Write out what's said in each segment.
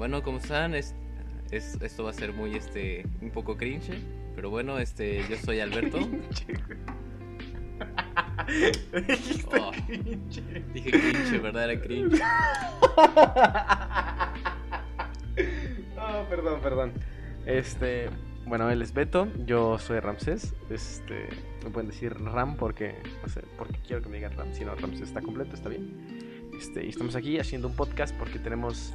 Bueno, ¿cómo están? Es, es- esto va a ser muy, este, un poco cringe. Pero bueno, este, yo soy Alberto. Oh. cringe. Dije cringe, ¿verdad? Era cringe. Oh, perdón, perdón. Este, bueno, él es Beto, yo soy Ramsés. Este, me pueden decir Ram porque, no sé, porque quiero que me digan Ram. Si no, Ramsés está completo, está bien. Este, y estamos aquí haciendo un podcast porque tenemos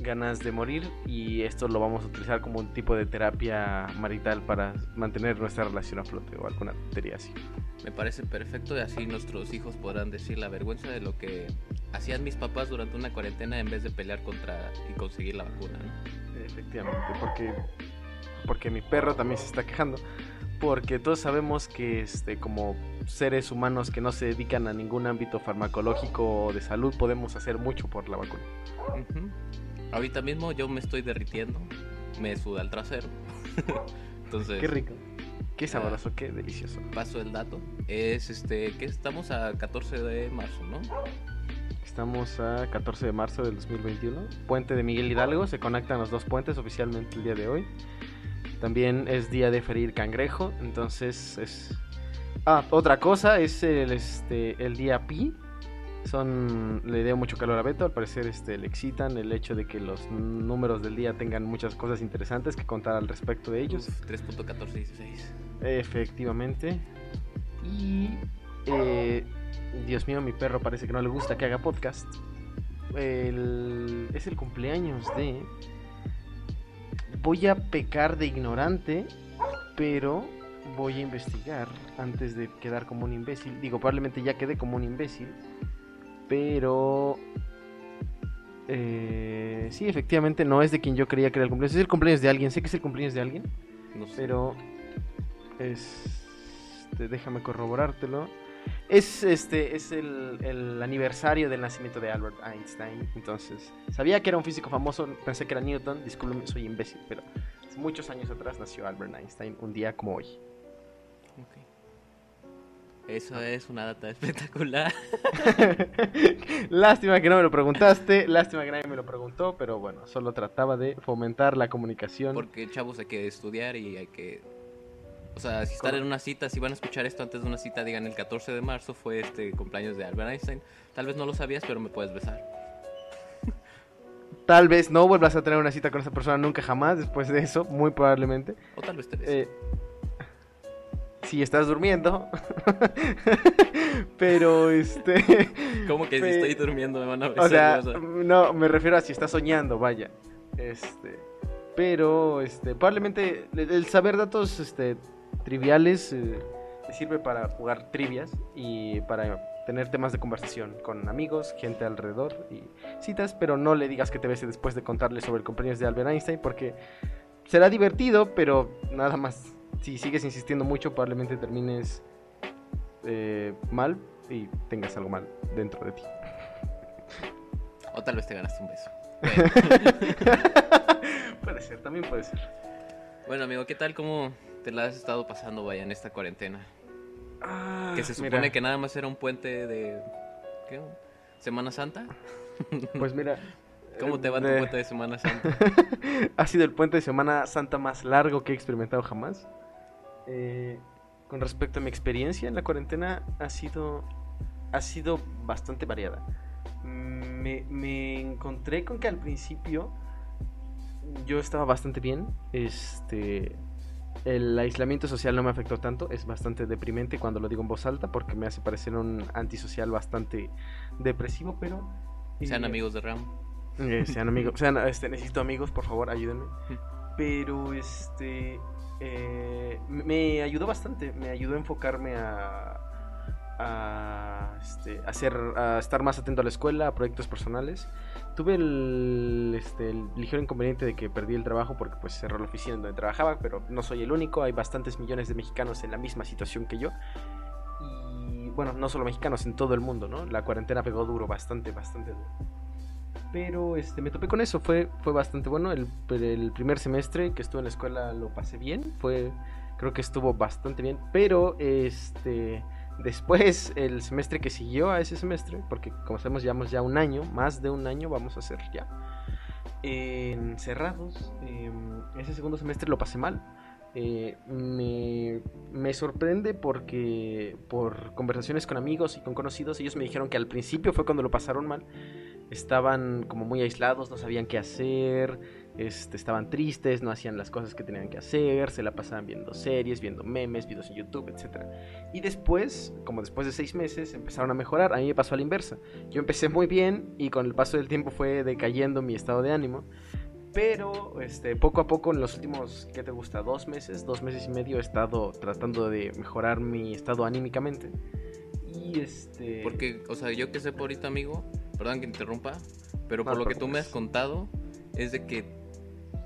ganas de morir y esto lo vamos a utilizar como un tipo de terapia marital para mantener nuestra relación a flote o alguna tontería así. Me parece perfecto y así nuestros hijos podrán decir la vergüenza de lo que hacían mis papás durante una cuarentena en vez de pelear contra y conseguir la vacuna, ¿no? Efectivamente, porque, porque mi perro también se está quejando. Porque todos sabemos que este, como seres humanos que no se dedican a ningún ámbito farmacológico o de salud podemos hacer mucho por la vacuna. Ujú. Ahorita mismo yo me estoy derritiendo. Me suda el trasero. Entonces, Qué rico, qué sabroso, qué delicioso. paso el dato. Es este, que estamos a 14 de marzo, ¿no? Estamos a 14 de marzo del 2021. Puente de Miguel Hidalgo, se conectan los dos puentes oficialmente el día de hoy. También es día de ferir cangrejo, entonces es... Ah, otra cosa, es el, este, el día pi. Son, le dio mucho calor a Beto, al parecer este, le excitan el hecho de que los números del día tengan muchas cosas interesantes que contar al respecto de ellos. Uf, 3.1416. Efectivamente. Y. eh, Dios mío, mi perro parece que no le gusta que haga podcast. El- es el cumpleaños de. Voy a pecar de ignorante, pero voy a investigar antes de quedar como un imbécil. Digo, probablemente ya quedé como un imbécil, pero. eh, sí, efectivamente no es de quien yo creía que era el cumpleaños. Es el cumpleaños de alguien. Sé que es el cumpleaños de alguien. No sé. Pero este, déjame corroborártelo. Es este es el, el aniversario del nacimiento de Albert Einstein. Entonces, sabía que era un físico famoso, pensé que era Newton, discúlpeme, soy imbécil, pero hace muchos años atrás nació Albert Einstein, un día como hoy. Ok. Eso es una data espectacular. lástima que no me lo preguntaste, lástima que nadie me lo preguntó, pero bueno, solo trataba de fomentar la comunicación. Porque chavos hay que estudiar y hay que... O sea, si están en una cita, si van a escuchar esto antes de una cita, digan el 14 de marzo fue este cumpleaños de Albert Einstein. Tal vez no lo sabías, pero me puedes besar. Tal vez no vuelvas a tener una cita con esa persona nunca jamás después de eso, muy probablemente. O tal vez te. Eh, si estás durmiendo. Pero este. ¿Cómo que si estoy durmiendo me van a besar? O sea, O sea, no, me refiero a si estás soñando, vaya. Este. Pero, este, probablemente el saber datos este, triviales eh, te sirve para jugar trivias y para tener temas de conversación con amigos, gente alrededor y citas, pero no le digas que te bese después de contarle sobre el cumpleaños de Albert Einstein porque será divertido, pero nada más. Si sigues insistiendo mucho, probablemente termines eh, mal y tengas algo mal dentro de ti. o tal vez te ganaste un beso. puede ser, también puede ser. Bueno, amigo, ¿qué tal? ¿Cómo te la has estado pasando, vaya, en esta cuarentena? Ah, Que se supone mira, que nada más era un puente de... ¿Qué? ¿Semana Santa? Pues mira. ¿Cómo te va tu de- puente de Semana Santa? ha sido el puente de Semana Santa más largo que he experimentado jamás. Eh, con respecto a mi experiencia en la cuarentena, ha sido, ha sido bastante variada. Me, me encontré con que al principio yo estaba bastante bien. Este, el aislamiento social no me afectó tanto. Es bastante deprimente cuando lo digo en voz alta porque me hace parecer un antisocial bastante depresivo, pero... Sean eh, amigos de Ram. eh, sean amigos, sean, este, necesito amigos, por favor, ayúdenme. Pero este eh, me ayudó bastante, me ayudó a enfocarme a, a, este, a hacer, a estar más atento a la escuela, a proyectos personales. Tuve el, este, el ligero inconveniente de que perdí el trabajo porque pues cerró la oficina donde trabajaba, pero no soy el único, hay bastantes millones de mexicanos en la misma situación que yo. Y bueno, no solo mexicanos, en todo el mundo, ¿no? La cuarentena pegó duro, bastante, bastante duro. Pero este, me topé con eso, fue, fue bastante bueno. El, el primer semestre que estuve en la escuela lo pasé bien, fue, creo que estuvo bastante bien. Pero este, después, el semestre que siguió a ese semestre, porque como sabemos, llevamos ya un año, más de un año vamos a hacer ya. encerrados. Em, ese segundo semestre lo pasé mal. Eh, me, me, sorprende porque por conversaciones con amigos y con conocidos, ellos me dijeron que al principio fue cuando lo pasaron mal. Estaban como muy aislados, no sabían qué hacer, este, estaban tristes, no hacían las cosas que tenían que hacer, se la pasaban viendo series, viendo memes, videos en YouTube, etc. Y después, como después de seis meses, empezaron a mejorar. A mí me pasó a la inversa. Yo empecé muy bien y con el paso del tiempo fue decayendo mi estado de ánimo. Pero este, poco a poco, en los últimos, ¿qué te gusta? Dos meses, dos meses y medio, he estado tratando de mejorar mi estado anímicamente. Y este. Porque, o sea, yo que sé por ahorita, amigo, perdón que interrumpa, pero por lo que tú me has contado, es de que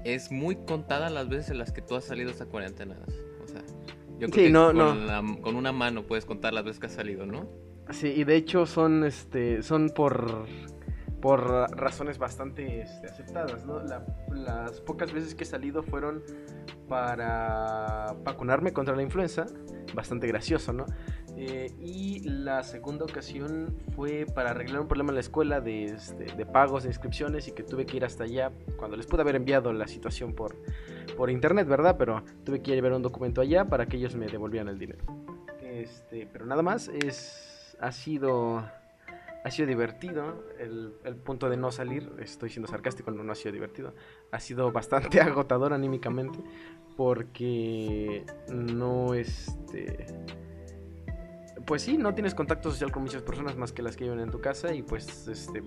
es muy contada las veces en las que tú has salido esta cuarentena. O sea, yo creo que no, con, con, una mano puedes contar las veces que has salido, ¿no? Sí, y de hecho son, este, son por por razones bastante este, aceptadas. ¿no? las pocas veces que he salido fueron para vacunarme contra la influenza, bastante gracioso, ¿no? Eh, y la segunda ocasión fue para arreglar un problema en la escuela de, este, de, pagos, de inscripciones y que tuve que ir hasta allá cuando les pude haber enviado la situación por, por internet, ¿verdad? Pero tuve que llevar un documento allá para que ellos me devolvieran el dinero. Este, pero nada más, es, ha sido ha sido divertido. El, punto de no salir, estoy siendo sarcástico, no, ha sido divertido. Ha sido bastante agotador anímicamente porque no este pues sí, no tienes contacto social con muchas personas más que las que viven en tu casa y pues este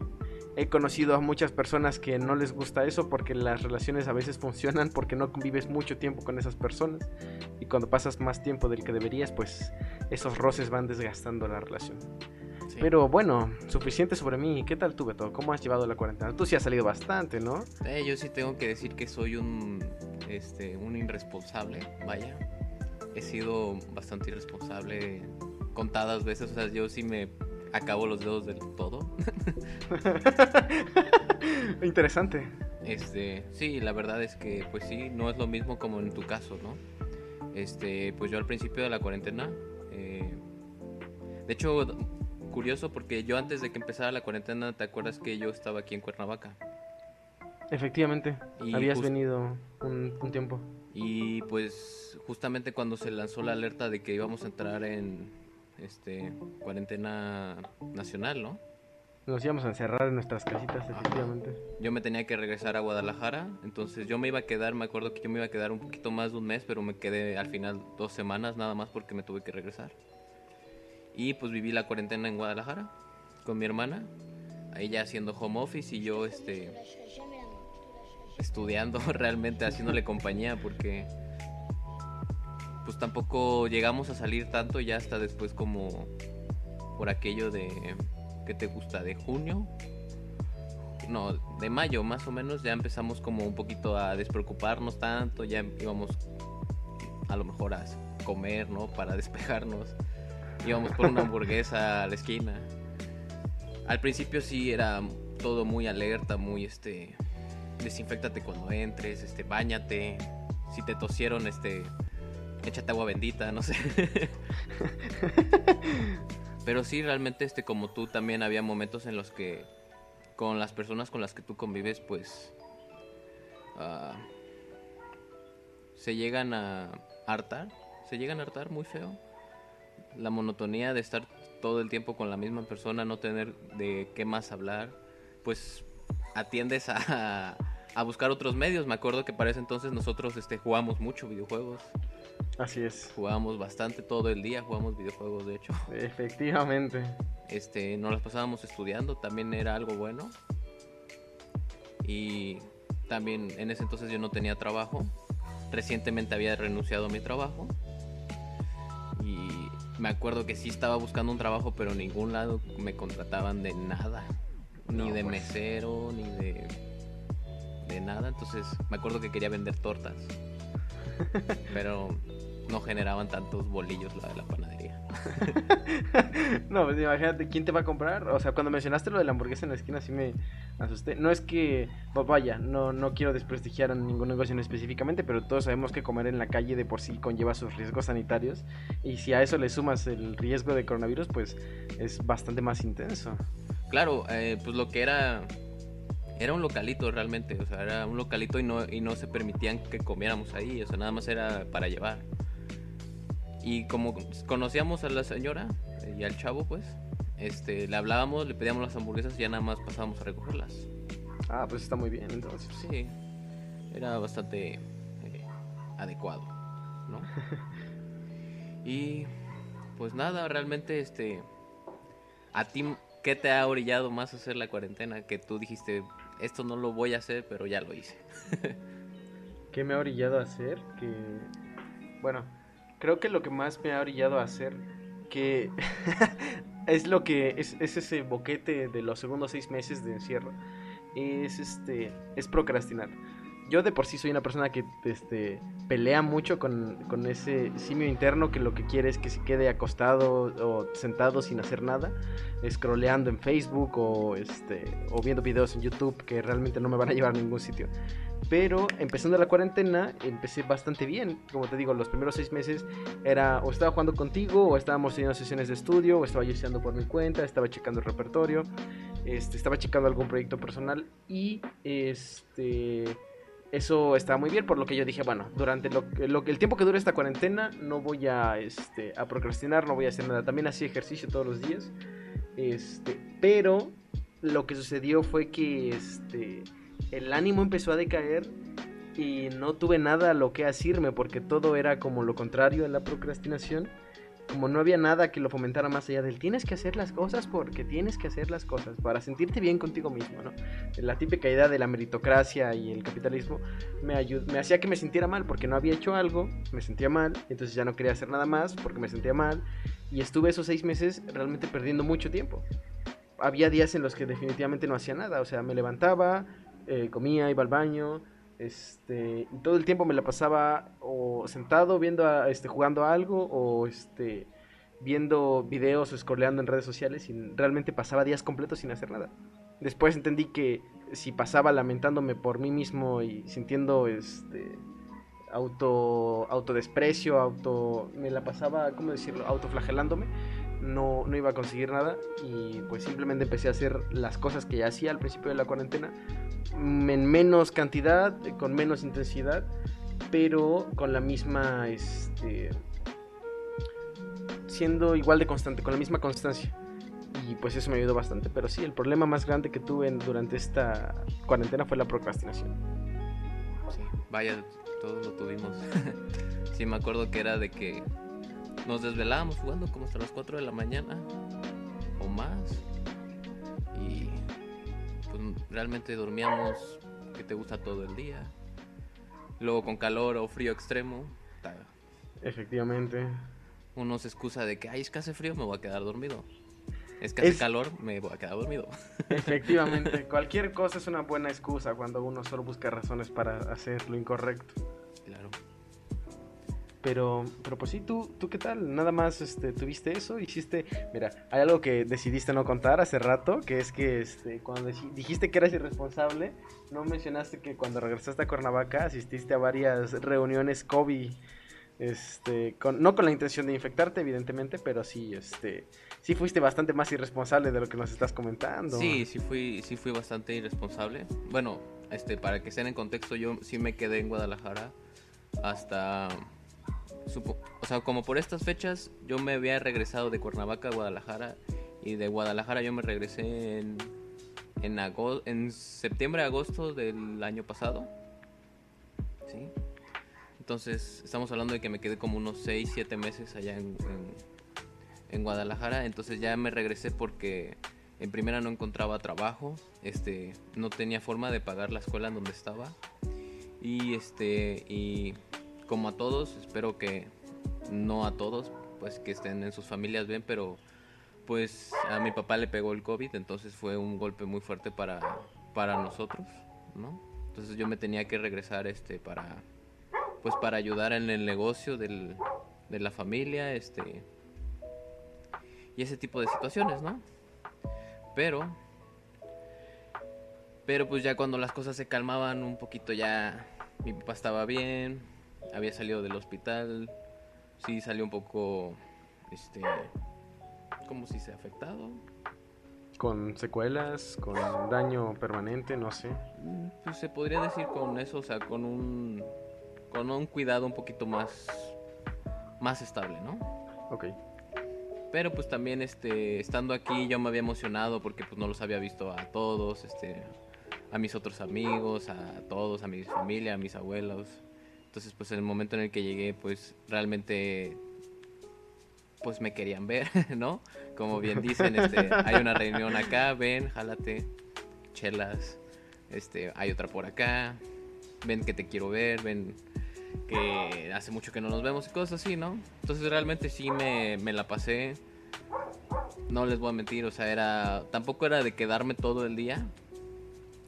he conocido a muchas personas que no les gusta eso porque las relaciones a veces funcionan porque no convives mucho tiempo con esas personas y cuando pasas más tiempo del que deberías, pues esos roces van desgastando la relación. Pero bueno, suficiente sobre mí. ¿Qué tal tú, Beto? ¿Cómo has llevado la cuarentena? Tú sí has salido bastante, ¿no? Eh, yo sí tengo que decir que soy un, este, un irresponsable, vaya. He sido bastante irresponsable contadas veces, o sea, yo sí me acabo los dedos del todo. Interesante. Este, sí, la verdad es que pues sí, no es lo mismo como en tu caso, ¿no? Este, pues yo al principio de la cuarentena, eh, de hecho, curioso porque yo antes de que empezara la cuarentena, ¿te acuerdas que yo estaba aquí en Cuernavaca? Efectivamente, habías venido un, tiempo. Y pues justamente cuando se lanzó la alerta de que íbamos a entrar en este cuarentena nacional, ¿no? Nos íbamos a encerrar en nuestras casitas, efectivamente. Yo me tenía que regresar a Guadalajara, entonces yo me iba a quedar, me acuerdo que yo me iba a quedar un poquito más de un mes, pero me quedé al final dos semanas nada más porque me tuve que regresar. Y pues viví la cuarentena en Guadalajara con mi hermana, ahí ya haciendo home office y yo este estudiando realmente haciéndole compañía porque pues tampoco llegamos a salir tanto ya hasta después como por aquello de ¿qué te gusta? de junio no, de mayo más o menos ya empezamos como un poquito a despreocuparnos tanto, ya íbamos a lo mejor a comer, ¿no? Para despejarnos íbamos por una hamburguesa a la esquina. Al principio sí era todo muy alerta, muy este desinfectate cuando entres, este bañate. Si te tosieron, este échate agua bendita, no sé. Pero sí realmente este como tú también había momentos en los que con las personas con las que tú convives, pues uh, se llegan a hartar, se llegan a hartar muy feo la monotonía de estar todo el tiempo con la misma persona, no tener de qué más hablar, pues atiendes a, a buscar otros medios. Me acuerdo que para ese entonces nosotros este, jugamos mucho videojuegos. Así es. Jugábamos bastante todo el día, jugábamos videojuegos de hecho. Efectivamente. Este, nos las pasábamos estudiando, también era algo bueno. Y también en ese entonces yo no tenía trabajo. Recientemente había renunciado a mi trabajo me acuerdo que sí estaba buscando un trabajo, pero en ningún lado me contrataban de nada. Ni de pues. mesero, ni de, de nada. Entonces me acuerdo que quería vender tortas. pero no generaban tantos bolillos la de la panadería. no, pues imagínate, ¿quién te va a comprar? O sea, cuando mencionaste lo de la hamburguesa en la esquina, sí me asusté. No es que, vaya, no, no quiero desprestigiar a ningún negocio específicamente, pero todos sabemos que comer en la calle de por sí conlleva sus riesgos sanitarios. Y si a eso le sumas el riesgo de coronavirus, pues es bastante más intenso. Claro, eh, pues lo que era era un localito realmente, o sea, era un localito y no, y no se permitían que comiéramos ahí, o sea, nada más era para llevar. Y como conocíamos a la señora y al chavo, pues, este, le hablábamos, le pedíamos las hamburguesas y ya nada más pasábamos a recogerlas. Ah, pues está muy bien, entonces. Sí, era bastante eh, adecuado, ¿no? y pues nada, realmente, este, a ti, ¿qué te ha orillado más a hacer la cuarentena? Que tú dijiste, esto no lo voy a hacer, pero ya lo hice. ¿Qué me ha orillado a hacer? Que, bueno, creo que lo que más me ha orillado a hacer, que es lo que es, es, ese boquete de los segundos seis meses de encierro, es este, es procrastinar yo de por sí soy una persona que este, pelea mucho con, ese simio interno que lo que quiere es que se quede acostado o sentado sin hacer nada, scrolleando en Facebook o, este, o viendo videos en YouTube que realmente no me van a llevar a ningún sitio. Pero empezando la cuarentena, empecé bastante bien. Como te digo, los primeros seis meses era o estaba jugando contigo, o estábamos teniendo sesiones de estudio, o estaba yo estudiando por mi cuenta, estaba checando el repertorio, este, estaba checando algún proyecto personal y este eso está muy bien, por lo que yo dije, bueno, durante lo, lo, el tiempo que dure esta cuarentena no voy a, este, a procrastinar, no voy a hacer nada. También hacía ejercicio todos los días. Este, pero lo que sucedió fue que este, el ánimo empezó a decaer y no tuve nada a lo que asirme porque todo era como lo contrario en la procrastinación como no había nada que lo fomentara más allá del tienes que hacer las cosas porque tienes que hacer las cosas para sentirte bien contigo mismo, ¿no? La típica idea de la meritocracia y el capitalismo me, me hacía que me sintiera mal porque no había hecho algo, me sentía mal, entonces ya no quería hacer nada más porque me sentía mal y estuve esos seis meses realmente perdiendo mucho tiempo. Había días en los que definitivamente no hacía nada, o sea, me levantaba, eh, comía, iba al baño, este, todo el tiempo me la pasaba o sentado viendo a, este, jugando a algo o este, viendo videos o scrolleando en redes sociales y realmente pasaba días completos sin hacer nada. Después entendí que si pasaba lamentándome por mí mismo y sintiendo este auto autodesprecio, auto me la pasaba, ¿cómo decirlo? autoflagelándome, no, no iba a conseguir nada y pues simplemente empecé a hacer las cosas que ya hacía al principio de la cuarentena en menos cantidad, con menos intensidad, pero con la misma, este, siendo igual de constante, con la misma constancia. Y pues eso me ayudó bastante. Pero sí, el problema más grande que tuve durante esta cuarentena fue la procrastinación. Sí, vaya, todos lo tuvimos. sí, me acuerdo que era de que nos desvelábamos jugando como hasta las 4 de la mañana o más. Y pues realmente dormíamos que te gusta todo el día. Luego con calor o frío extremo. Efectivamente. Uno se excusa de que, ay, es que hace frío, me voy a quedar dormido. Es que hace calor, me voy a quedar dormido. Efectivamente, cualquier cosa es una buena excusa cuando uno solo busca razones para hacer lo incorrecto. Claro. Pero, pero pues sí, ¿tú, tú qué tal? Nada más este, tuviste eso, hiciste... Mira, hay algo que decidiste no contar hace rato, que es que este, cuando dijiste que eras irresponsable, no mencionaste que cuando regresaste a Cuernavaca asististe a varias reuniones COVID, este, con, no con la intención de infectarte, evidentemente, pero sí, este, sí fuiste bastante más irresponsable de lo que nos estás comentando. Sí, sí fui, sí fui bastante irresponsable. Bueno, este, para que estén en contexto, yo sí me quedé en Guadalajara hasta o sea, como por estas fechas yo me había regresado de Cuernavaca a Guadalajara y de Guadalajara yo me regresé en, en, en septiembre, agosto del año pasado. ¿Sí? Entonces estamos hablando de que me quedé como unos 6, 7 meses allá en, en, Guadalajara. Entonces ya me regresé porque en primera no encontraba trabajo, este, no tenía forma de pagar la escuela en donde estaba. Y este, y como a todos, espero que no a todos, pues que estén en sus familias bien, pero pues a mi papá le pegó el COVID, entonces fue un golpe muy fuerte para, para nosotros, ¿no? Entonces yo me tenía que regresar este para pues para ayudar en el negocio del, de la familia, este y ese tipo de situaciones, ¿no? Pero pero pues ya cuando las cosas se calmaban un poquito ya mi papá estaba bien, había salido del hospital, sí salió un poco, este, como si se ha afectado. con secuelas, con daño permanente, no sé. Mm, pues se podría decir con eso, o sea, con un con un cuidado un poquito más más estable, ¿no? Ok. Pero pues también este estando aquí yo me había emocionado porque pues no los había visto a todos, este a mis otros amigos, a todos, a mi familia, a mis abuelos. Entonces, pues en el momento en el que llegué, pues realmente pues me querían ver, ¿no? Como bien dicen, este, hay una reunión acá, ven, jálate, chelas, este, hay otra por acá, ven que te quiero ver, ven que hace mucho que no nos vemos y cosas así, ¿no? Entonces realmente sí me, me la pasé, no les voy a mentir, o sea, era, tampoco era de quedarme todo el día,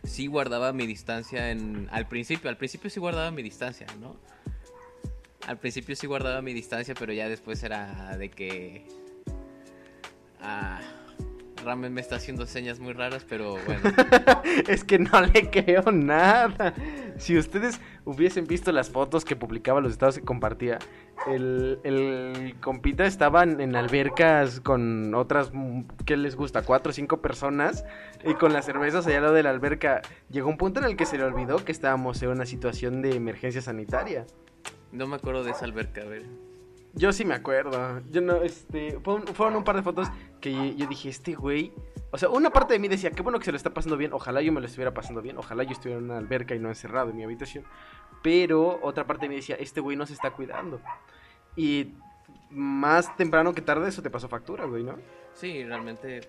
sí guardaba mi distancia en, al principio, al principio sí guardaba mi distancia, ¿no? Al principio sí guardaba mi distancia, pero ya después era de que... Ah, Ramen me está haciendo señas muy raras, pero bueno. es que no le creo nada. Si ustedes hubiesen visto las fotos que publicaba, los estados que compartía, el, el compita estaba en albercas con otras, ¿qué les gusta? Cuatro o cinco personas y con las cervezas allá al lado de la alberca. Llegó un punto en el que se le olvidó que estábamos en una situación de emergencia sanitaria. No me acuerdo de esa alberca, a ver. Yo sí me acuerdo. Yo no, este, fueron, un par de fotos que yo dije, este güey. O sea, una parte de mí decía, qué bueno que se lo está pasando bien. Ojalá yo me lo estuviera pasando bien. Ojalá yo estuviera en una alberca y no encerrado en mi habitación. Pero otra parte de mí decía, este güey no se está cuidando. Y más temprano que tarde eso te pasó factura, güey, ¿no? Sí, realmente.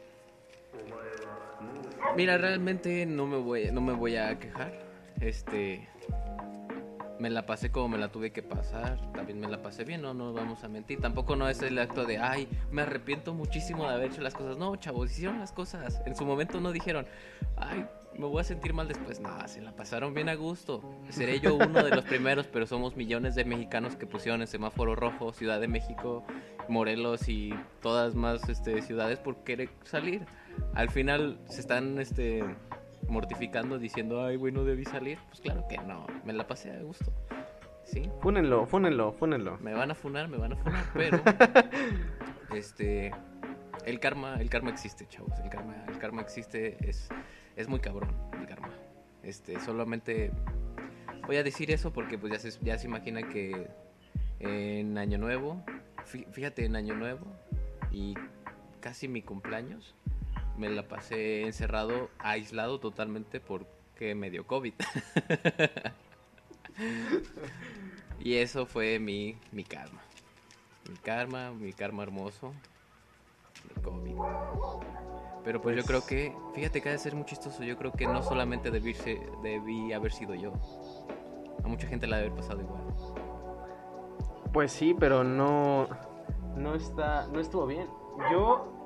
Mira, realmente no me voy, no me voy a quejar. Este me la pasé como me la tuve que pasar, también me la pasé bien, no nos vamos a mentir. Tampoco no es el acto de, ay, me arrepiento muchísimo de haber hecho las cosas. No, chavos, hicieron las cosas. En su momento no dijeron, ay, me voy a sentir mal después. No, se la pasaron bien a gusto. Seré yo uno de los primeros, pero somos millones de mexicanos que pusieron el semáforo rojo, Ciudad de México, Morelos y todas más este, ciudades por querer salir. Al final se están, este mortificando diciendo, ay, güey, no debí salir. Pues claro que no, me la pasé a gusto. ¿Sí? Fúnenlo, fúnenlo, fúnenlo. Me van a funar, me van a funar, pero este el karma, el karma existe, chavos. El karma, el karma existe, es, es muy cabrón el karma. Este, solamente voy a decir eso porque pues ya se, ya se imagina que en Año Nuevo, fíjate, en Año Nuevo y casi mi cumpleaños, me la pasé encerrado, aislado totalmente porque me dio COVID. y eso fue mi, mi karma. Mi karma, mi karma hermoso. El COVID. Pero pues yo creo que, fíjate que ha de ser muy chistoso. Yo creo que no solamente debí, debí haber sido yo. A mucha gente la debe haber pasado igual. Pues sí, pero no, no está, no estuvo bien. Yo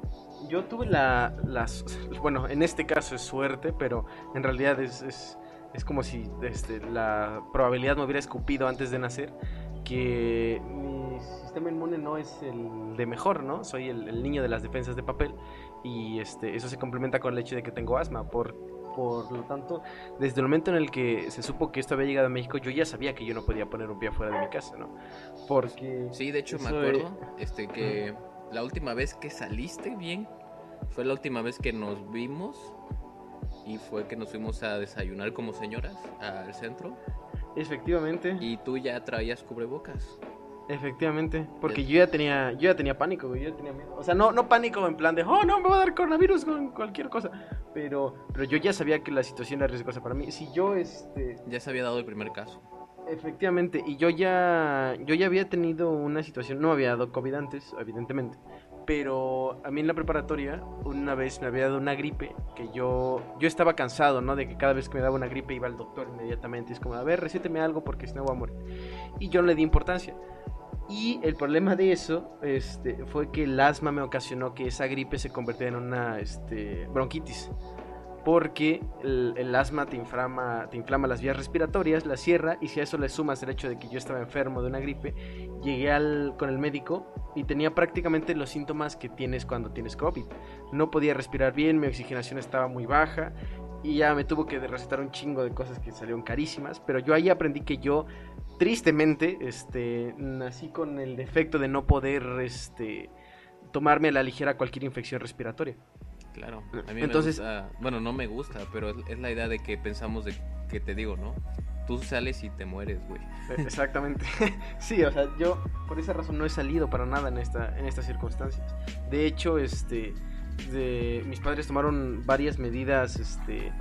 yo tuve la, las, bueno, en este caso es suerte, pero en realidad es, es, es como si este, la probabilidad me hubiera escupido antes de nacer, que mi sistema inmune no es el de mejor, ¿no? Soy el, niño de las defensas de papel y este, eso se complementa con el hecho de que tengo asma, por, por lo tanto, desde el momento en el que se supo que esto había llegado a México, yo ya sabía que yo no podía poner un pie fuera de mi casa, ¿no? Porque... Sí, de hecho me acuerdo este, que la última vez que saliste bien fue la última vez que nos vimos y fue que nos fuimos a desayunar como señoras al centro. Efectivamente. Y tú ya traías cubrebocas. Efectivamente, porque yo ya tenía, yo ya tenía pánico, yo ya tenía miedo. O sea, no, no pánico en plan de, oh, no, me va a dar coronavirus con cualquier cosa. Pero, pero yo ya sabía que la situación era riesgosa para mí. Si yo, este... Ya se había dado el primer caso. Efectivamente, y yo ya, yo ya había tenido una situación, no había dado COVID antes, evidentemente, pero a mí en la preparatoria una vez me había dado una gripe que yo yo estaba cansado, ¿no? De que cada vez que me daba una gripe iba al doctor inmediatamente, es como, a ver, recéteme algo porque si no voy a morir. Y yo no le di importancia. Y el problema de eso este, fue que el asma me ocasionó que esa gripe se convirtiera en una este, bronquitis porque el, asma te inflama, te inflama las vías respiratorias, la cierra, y si a eso le sumas el hecho de que yo estaba enfermo de una gripe, llegué al, con el médico y tenía prácticamente los síntomas que tienes cuando tienes COVID. No podía respirar bien, mi oxigenación estaba muy baja, y ya me tuvo que recetar un chingo de cosas que salieron carísimas, pero yo ahí aprendí que yo, tristemente, este, nací con el defecto de no poder, este, tomarme a la ligera cualquier infección respiratoria. Claro. A mí Entonces, me gusta, bueno, no me gusta, pero es, la idea de que pensamos de que te digo, ¿no? Tú sales y te mueres, güey. E, exactamente. sí, o sea, yo por esa razón no he salido para nada en esta en estas circunstancias. De hecho, este de, mis padres tomaron varias medidas este,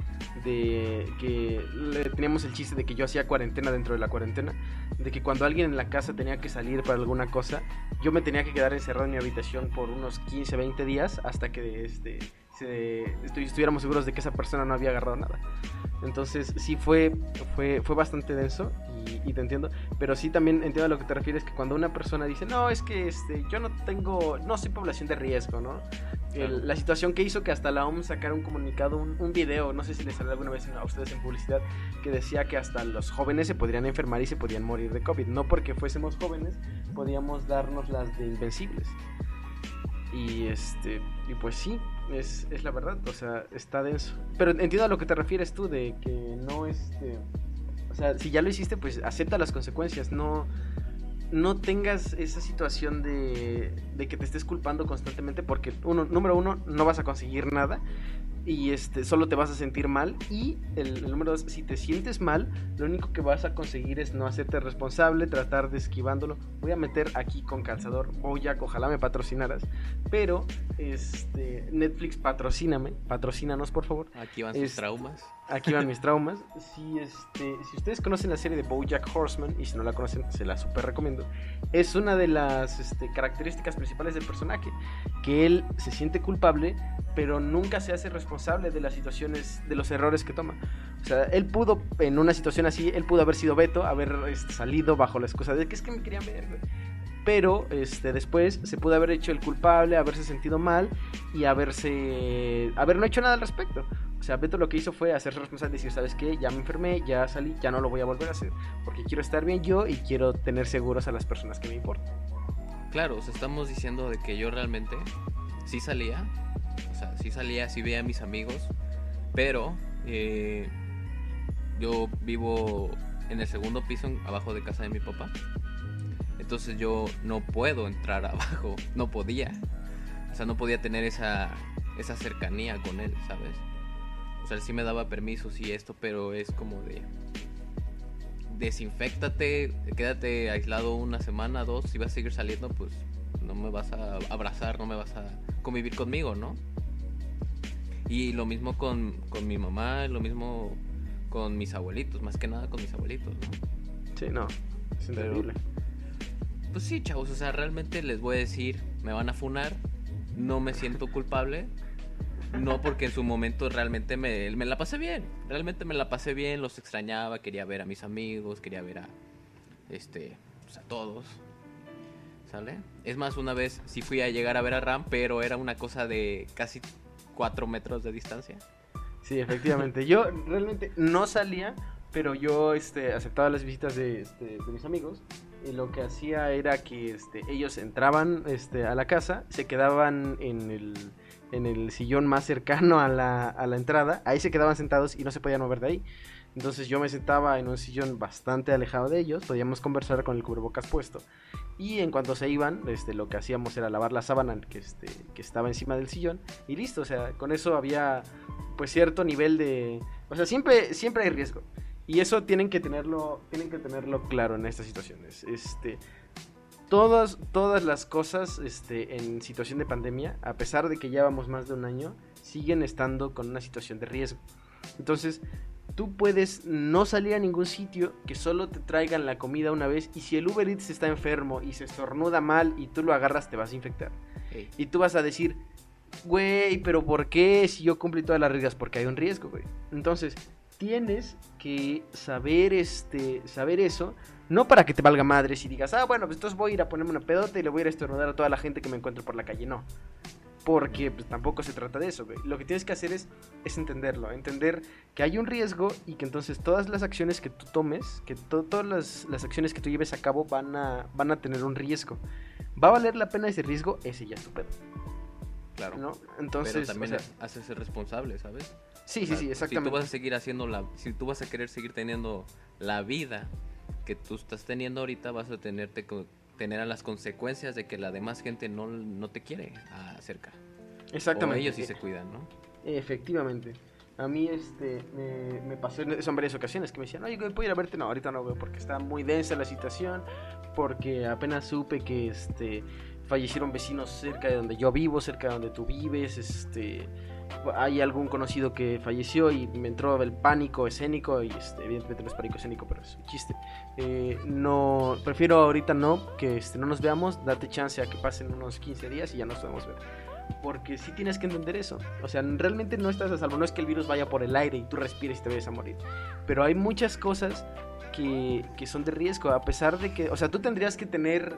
de que le, teníamos el chiste de que yo hacía cuarentena dentro de la cuarentena, de que cuando alguien en la casa tenía que salir para alguna cosa, yo me tenía que quedar encerrado en mi habitación por unos 15, 20 días hasta que este, estuviéramos seguros de que esa persona no había agarrado nada. Entonces sí fue, fue, fue bastante denso y, te entiendo, pero sí también entiendo a lo que te refieres, que cuando una persona dice, no, es que este, yo no tengo, no soy población de riesgo, ¿no? la situación que hizo que hasta la OMS sacara un comunicado, un, un video, no sé si les salió alguna vez a ustedes en publicidad, que decía que hasta los jóvenes se podrían enfermar y se podían morir de COVID. No porque fuésemos jóvenes, podíamos darnos las de invencibles. Y este, y pues sí, es, es la verdad, o sea, está denso. Pero entiendo a lo que te refieres tú, de que no este. O sea, si ya lo hiciste, pues acepta las consecuencias, no no tengas esa situación de, de, que te estés culpando constantemente porque, uno, número uno, no vas a conseguir nada y este, solo te vas a sentir mal. Y el, número dos, si te sientes mal, lo único que vas a conseguir es no hacerte responsable, tratar de esquivándolo. Voy a meter aquí con calzador, Boyac, ojalá me patrocinaras. Pero, este, Netflix, patrocíname, patrocínanos por favor. Aquí van sus traumas. Aquí van mis traumas. Si, este, si ustedes conocen la serie de Bojack Horseman, y si no la conocen, se la super recomiendo. Es una de las este, características principales del personaje, que él se siente culpable, pero nunca se hace responsable de las situaciones, de los errores que toma. O sea, él pudo, en una situación así, él pudo haber sido Beto, haber este, salido bajo la excusa de que es que me querían ver, pero este después se pudo haber hecho el culpable, haberse sentido mal y haberse haber no hecho nada al respecto. O sea, Beto lo que hizo fue hacerse responsable y decir, ¿sabes qué? Ya me enfermé, ya salí, ya no lo voy a volver a hacer, porque quiero estar bien yo y quiero tener seguros a las personas que me importan. Claro, o sea, estamos diciendo de que yo realmente sí salía, o sea, sí salía, sí veía a mis amigos, pero eh, yo vivo en el segundo piso abajo de casa de mi papá. Entonces yo no puedo entrar abajo, no podía. O sea, no podía tener esa, esa cercanía con él, ¿sabes? O sea, él sí me daba permisos y esto, pero es como de... Desinfectate, quédate aislado una semana, dos, si vas a seguir saliendo, pues no me vas a abrazar, no me vas a convivir conmigo, ¿no? Y lo mismo con, con mi mamá, lo mismo con mis abuelitos, más que nada con mis abuelitos, ¿no? Sí, no, es increíble. pues sí, chavos, o sea, realmente les voy a decir, me van a funar, no me siento culpable, no porque en su momento realmente me, me la pasé bien, realmente me la pasé bien, los extrañaba, quería ver a mis amigos, quería ver a, este, pues a todos, ¿sale? Es más, una vez sí fui a llegar a ver a Ram, pero era una cosa de casi cuatro metros de distancia. Sí, efectivamente. Yo realmente no salía, pero yo este, aceptaba las visitas de, este, de mis amigos. Y lo que hacía era que este, ellos entraban este, a la casa, se quedaban en el, en el sillón más cercano a la, a la entrada. Ahí se quedaban sentados y no se podían mover de ahí. Entonces yo me sentaba en un sillón bastante alejado de ellos, podíamos conversar con el cubrebocas puesto. Y en cuanto se iban, este, lo que hacíamos era lavar la sábana que, este, que estaba encima del sillón y listo, o sea, con eso había pues cierto nivel de... O sea, siempre, siempre hay riesgo. Y eso tienen que tenerlo, tienen que tenerlo claro en estas situaciones. Este, todas, todas las cosas este, en situación de pandemia, a pesar de que llevamos más de un año, siguen estando con una situación de riesgo. Entonces, tú puedes no salir a ningún sitio que solo te traigan la comida una vez y si el Uber Eats está enfermo y se estornuda mal y tú lo agarras te vas a infectar. Y tú vas a decir, güey, pero ¿por qué si yo cumplí todas las reglas? Porque hay un riesgo, güey. Entonces, tienes que saber este saber eso, no para que te valga madres y digas, "Ah, bueno, pues entonces voy a ir a ponerme una pedota y le voy a ir a estornudar a toda la gente que me encuentro por la calle", no. Porque pues, tampoco se trata de eso, güey. Lo que tienes que hacer es, es entenderlo, entender que hay un riesgo y que entonces todas las acciones que tú tomes, que todas las, las, acciones que tú lleves a cabo van a, van a tener un riesgo. ¿Va a valer la pena ese riesgo? Ese ya es tu pedo. Claro. ¿No? Entonces, Pero también o ser responsable, ¿sabes? Sí, sí, sí, exactamente. Si tú vas a seguir haciendo la, si tú vas a querer seguir teniendo la vida que tú estás teniendo ahorita, vas a tenerte tener a las consecuencias de que la demás gente no, no te quiere acerca. Exactamente. O ellos sí se cuidan, ¿no? Efectivamente. A mí este me, me pasó eso en varias ocasiones que me decían, oye, ¿puedo ir a verte? No, ahorita no veo porque está muy densa la situación, porque apenas supe que este fallecieron vecinos cerca de donde yo vivo, cerca de donde tú vives, este hay algún conocido que falleció y me entró el pánico escénico y este, evidentemente no es pánico escénico pero es un chiste eh, no prefiero ahorita no que este, no nos veamos date chance a que pasen unos 15 días y ya nos podemos ver porque sí tienes que entender eso. O sea, realmente no estás a salvo. No es que el virus vaya por el aire y tú respires y te vayas a morir. Pero hay muchas cosas que, que son de riesgo. A pesar de que, o sea, tú tendrías que tener,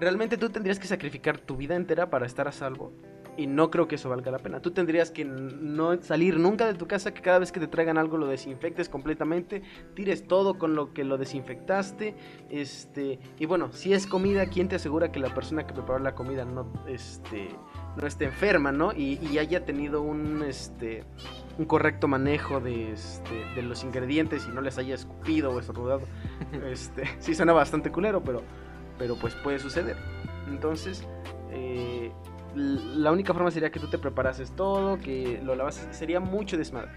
realmente tú tendrías que sacrificar tu vida entera para estar a salvo y no creo que eso valga la pena. Tú tendrías que no salir nunca de tu casa, que cada vez que te traigan algo lo desinfectes completamente, tires todo con lo que lo desinfectaste, este, y bueno, si es comida, ¿quién te asegura que la persona que preparó la comida no, este, no esté enferma, ¿no? Y, haya tenido un, este, un correcto manejo de, este, de los ingredientes y no les haya escupido o estornudado. Este, sí suena bastante culero, pero, pero pues puede suceder. Entonces, eh, la única forma sería que tú te preparases todo, que lo lavas, sería mucho desmadre.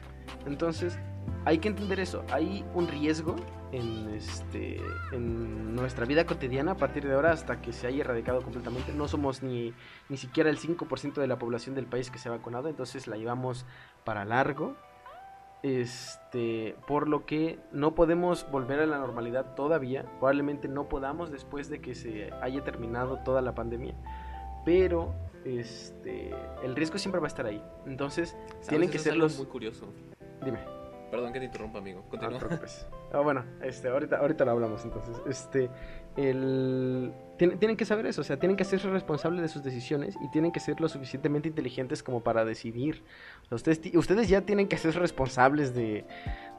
Entonces, hay que entender eso. Hay un riesgo en, este, en nuestra vida cotidiana a partir de ahora hasta que se haya erradicado completamente. No somos ni, ni siquiera el 5% de la población del país que se ha vacunado, entonces la llevamos para largo. Este, por lo que no podemos volver a la normalidad todavía. Probablemente no podamos después de que se haya terminado toda la pandemia. Pero este, el riesgo siempre va a estar ahí. Entonces, tienen que ser los... muy curioso. Dime. Perdón que te interrumpa, amigo. Continúa. Ah, bueno, este, ahorita, ahorita lo hablamos entonces. Este, el... tienen que saber eso, o sea, tienen que hacerse responsables de sus decisiones y tienen que ser lo suficientemente inteligentes como para decidir. Ustedes, ustedes ya tienen que ser responsables de,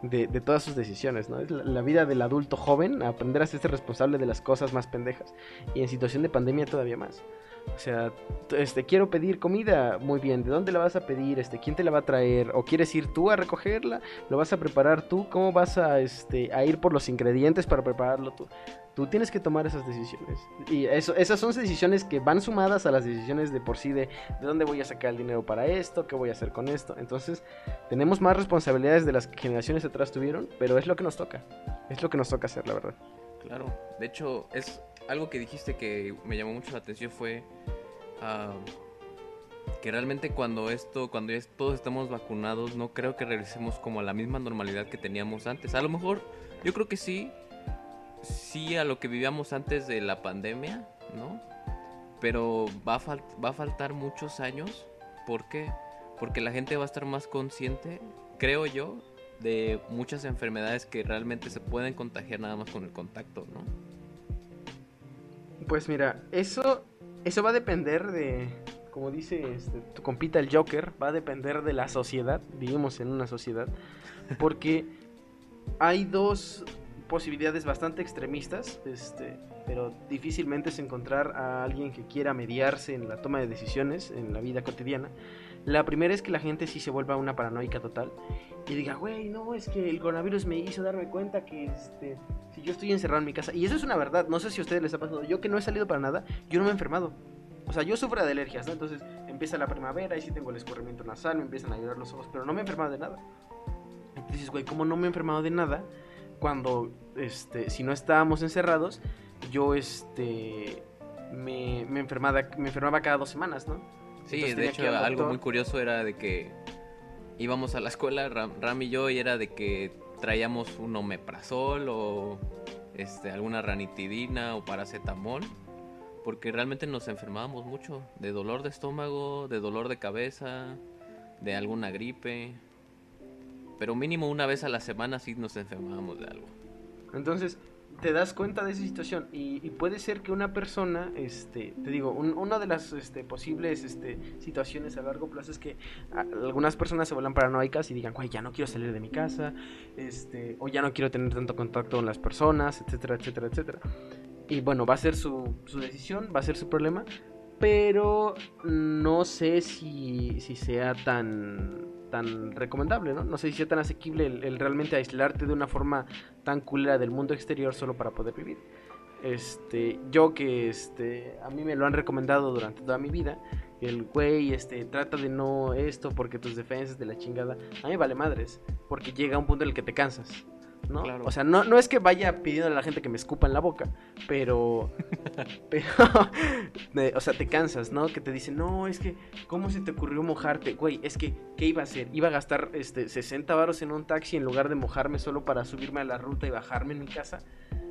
de, todas sus decisiones, ¿no? Es la, la, vida del adulto joven, aprender a ser responsable de las cosas más pendejas. Y en situación de pandemia todavía más. O sea, este, quiero pedir comida, muy bien, ¿de dónde la vas a pedir? Este, ¿quién te la va a traer? ¿O quieres ir tú a recogerla? ¿Lo vas a preparar tú? ¿Cómo vas a, este, a ir por los ingredientes para prepararlo tú? Tú tienes que tomar esas decisiones. Y eso, esas son decisiones que van sumadas a las decisiones de por sí de de dónde voy a sacar el dinero para esto, qué voy a hacer con esto. Entonces, tenemos más responsabilidades de las que generaciones atrás tuvieron, pero es lo que nos toca. Es lo que nos toca hacer, la verdad. Claro, de hecho, es algo que dijiste que me llamó mucho la atención fue ah, que realmente cuando esto, cuando ya todos estamos vacunados, no creo que regresemos como a la misma normalidad que teníamos antes. A lo mejor, yo creo que sí, sí a lo que vivíamos antes de la pandemia, ¿no? Pero va a, va a faltar muchos años. ¿Por qué? Porque la gente va a estar más consciente, creo yo, de muchas enfermedades que realmente se pueden contagiar nada más con el contacto, ¿no? Pues mira, eso, eso va a depender de, como dice este, tu compita el Joker, va a depender de la sociedad, vivimos en una sociedad, porque hay dos posibilidades bastante extremistas, este, pero difícilmente es encontrar a alguien que quiera mediarse en la toma de decisiones en la vida cotidiana. La primera es que la gente sí se vuelva una paranoica total y diga, güey, no, es que el coronavirus me hizo darme cuenta que este, si yo estoy encerrado en mi casa, y eso es una verdad, no sé si a ustedes les ha pasado, yo que no he salido para nada, yo no me he enfermado. O sea, yo sufro de alergias, ¿no? Entonces empieza la primavera y sí tengo el escurrimiento nasal, me empiezan a llorar los ojos, pero no me he enfermado de nada. Entonces, güey, ¿cómo no me he enfermado de nada? Cuando, este, si no estábamos encerrados, yo, este, me, me, enfermaba, me enfermaba cada dos semanas, ¿no? Sí, de hecho algo muy curioso era de que íbamos a la escuela, Ram, y yo, y era de que traíamos un omeprazol o este, alguna ranitidina o paracetamol, porque realmente nos enfermábamos mucho de dolor de estómago, de dolor de cabeza, de alguna gripe, pero mínimo una vez a la semana sí nos enfermábamos de algo. Entonces, te das cuenta de esa situación y, puede ser que una persona, este, te digo, una de las este, posibles este, situaciones a largo plazo es que algunas personas se vuelvan paranoicas y digan, güey, ya no quiero salir de mi casa, este, o ya no quiero tener tanto contacto con las personas, etcétera, etcétera, etcétera. Y bueno, va a ser su, decisión, va a ser su problema, pero no sé si, sea tan tan recomendable, ¿no? No sé si sea tan asequible el, realmente aislarte de una forma tan culera del mundo exterior solo para poder vivir. Este, yo que este, a mí me lo han recomendado durante toda mi vida, el güey, este, trata de no esto porque tus defensas de la chingada. A mí vale madres, porque llega un punto en el que te cansas. ¿No? O sea, no, no es que vaya pidiendo a la gente que me escupa en la boca, pero. pero. o sea, te cansas, ¿no? Que te dicen, no, es que, ¿cómo se te ocurrió mojarte? Güey, es que, ¿qué iba a hacer? ¿Iba a gastar este, 60 varos en un taxi en lugar de mojarme solo para subirme a la ruta y bajarme en mi casa?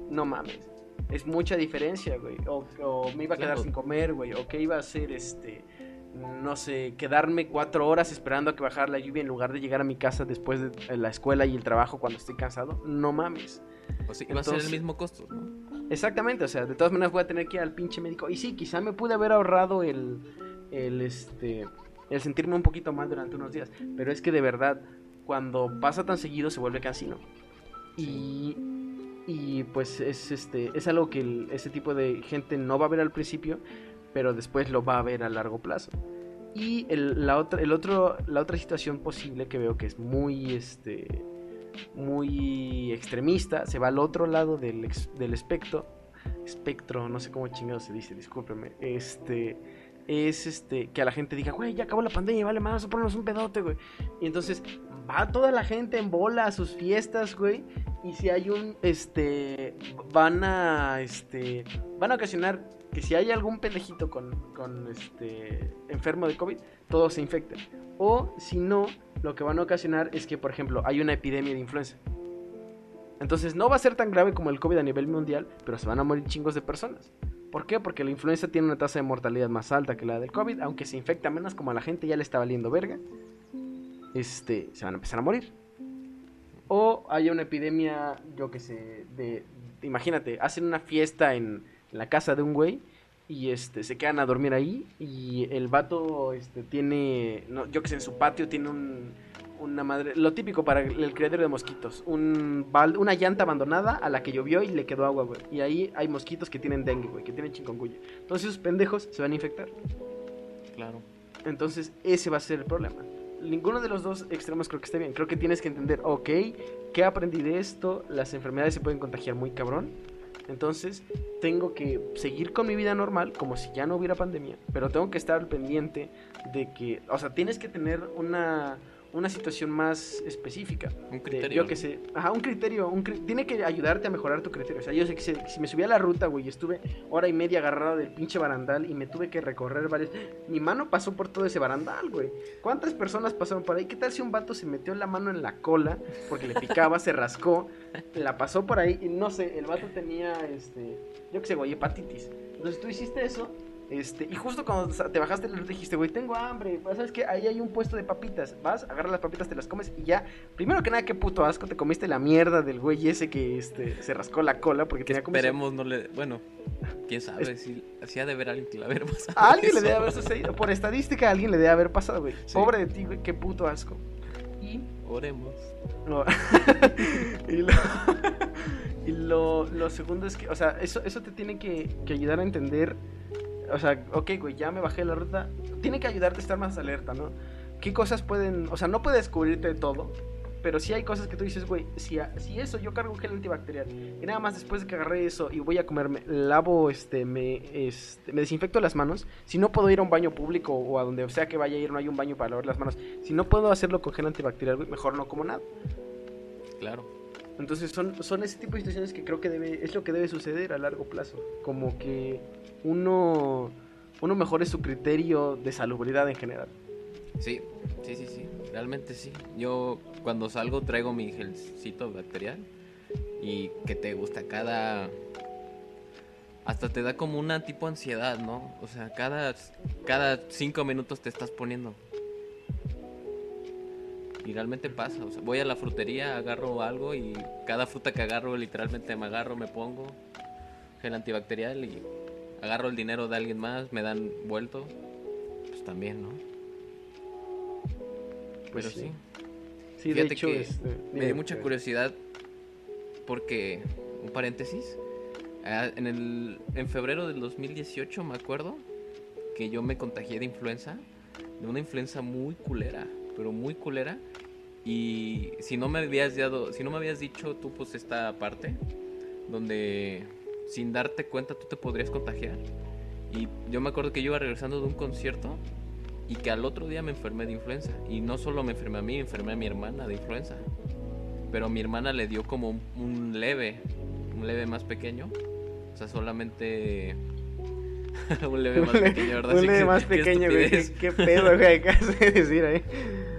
No mames. Es mucha diferencia, güey. O, me iba a quedar sin comer, güey. O qué iba a hacer, este no sé, quedarme cuatro horas esperando a que bajara la lluvia en lugar de llegar a mi casa después de la escuela y el trabajo cuando estoy cansado, no mames. O sea, va a ser el mismo costo, Exactamente, o sea, de todas maneras voy a tener que ir al pinche médico. Y sí, quizá me pude haber ahorrado el, el, este, el sentirme un poquito mal durante unos días. Pero es que de verdad, cuando pasa tan seguido se vuelve cansino. Y, y pues es, este, es algo que ese tipo de gente no va a ver al principio pero después lo va a ver a largo plazo. Y el, la, otra, el otro, la otra situación posible que veo que es muy, este, muy extremista, se va al otro lado del, del espectro, espectro, no sé cómo chingado se dice, discúlpeme, este, es este, que a la gente diga, güey, ya acabó la pandemia, vale, vamos a ponernos un pedote, güey. Y entonces va toda la gente en bola a sus fiestas, güey. Y si hay un, este, van a, este, van a ocasionar que si hay algún pendejito con, con este enfermo de COVID, todos se infecten. O si no, lo que van a ocasionar es que, por ejemplo, hay una epidemia de influenza. Entonces no va a ser tan grave como el COVID a nivel mundial, pero se van a morir chingos de personas. ¿Por qué? Porque la influenza tiene una tasa de mortalidad más alta que la del COVID, aunque se infecta menos como a la gente ya le está valiendo verga. Este, se van a empezar a morir. O haya una epidemia, yo que sé, de, imagínate, hacen una fiesta en, en la casa de un güey y este se quedan a dormir ahí y el vato este tiene no, yo que sé en su patio tiene un, una madre lo típico para el criadero de mosquitos un una llanta abandonada a la que llovió y le quedó agua güey. Y ahí hay mosquitos que tienen dengue güey que tienen chikungunya. Entonces esos pendejos se van a infectar. Claro. Entonces ese va a ser el problema. Ninguno de los dos extremos creo que esté bien. Creo que tienes que entender ok qué aprendí de esto las enfermedades se pueden contagiar muy cabrón entonces, tengo que seguir con mi vida normal, como si ya no hubiera pandemia, pero tengo que estar pendiente de que, o sea, tienes que tener una una situación más específica. Un criterio. yo que sé. Ajá, un criterio. Un tiene que ayudarte a mejorar tu criterio. O sea, yo sé que si, me subí a la ruta, güey, estuve hora y media agarrado del pinche barandal y me tuve que recorrer varios. Mi mano pasó por todo ese barandal, güey. ¿Cuántas personas pasaron por ahí? ¿Qué tal si un vato se metió la mano en la cola porque le picaba, se rascó, la pasó por ahí y no sé, el vato tenía, este, yo qué sé, güey, hepatitis. Entonces tú hiciste eso este, y justo cuando te bajaste le dijiste, güey, tengo hambre, pues, ¿sabes qué? Ahí hay un puesto de papitas, vas, agarras las papitas, te las comes y ya, primero que nada, qué puto asco, te comiste la mierda del güey ese que este, se rascó la cola porque tenía como... Esperemos no le... Bueno, quién sabe, si hacía de ver a alguien que le haber pasado A alguien le debe haber sucedido, por estadística a alguien le debe haber pasado, güey. Pobre de ti, güey, qué puto asco. Y... Oremos. y lo... y lo, lo, segundo es que, o sea, eso, eso te tiene que, que ayudar a entender o sea, ok, güey, ya me bajé la ruta. Tiene que ayudarte a estar más alerta, ¿no? ¿Qué cosas pueden, o sea, no puedes descubrirte de todo, pero sí hay cosas que tú dices, güey, si, si eso, yo cargo un gel antibacterial y nada más después de que agarré eso y voy a comerme, lavo, este, me, este, me desinfecto las manos, si no puedo ir a un baño público o a donde sea que vaya a ir, no hay un baño para lavar las manos, si no puedo hacerlo con gel antibacterial, güey, mejor no como nada. Claro. Entonces son, son ese tipo de situaciones que creo que debe, es lo que debe suceder a largo plazo. Como que uno, uno mejore su criterio de salubridad en general. Sí, sí, sí, sí, realmente sí. Yo cuando salgo traigo mi gelcito bacterial y que te gusta cada... Hasta te da como una tipo ansiedad, ¿no? O sea, cada, cada cinco minutos te estás poniendo. Y realmente pasa. O sea, voy a la frutería, agarro algo y cada fruta que agarro literalmente me agarro, me pongo gel antibacterial y agarro el dinero de alguien más, me dan vuelto, pues también, ¿no? Pues Pero sí. Sí, de hecho, que este, me dio mucha curiosidad porque, un paréntesis, ah, en, el, en febrero del 2018 me acuerdo que yo me contagié de influenza, de una influenza muy culera, pero muy culera. Y si no me habías dado, si no me habías dicho tú pues esta parte donde sin darte cuenta tú te podrías contagiar. Y yo me acuerdo que yo iba regresando de un concierto y que al otro día me enfermé de influenza. Y no solo me enfermé a mí, me enfermé a mi hermana de influenza. Pero a mi hermana le dio como un, leve, un leve más pequeño. O sea, solamente un leve más pequeño, ¿verdad? un leve más pequeño, güey. ¿Qué, pedo, güey? ¿Qué hace decir ahí?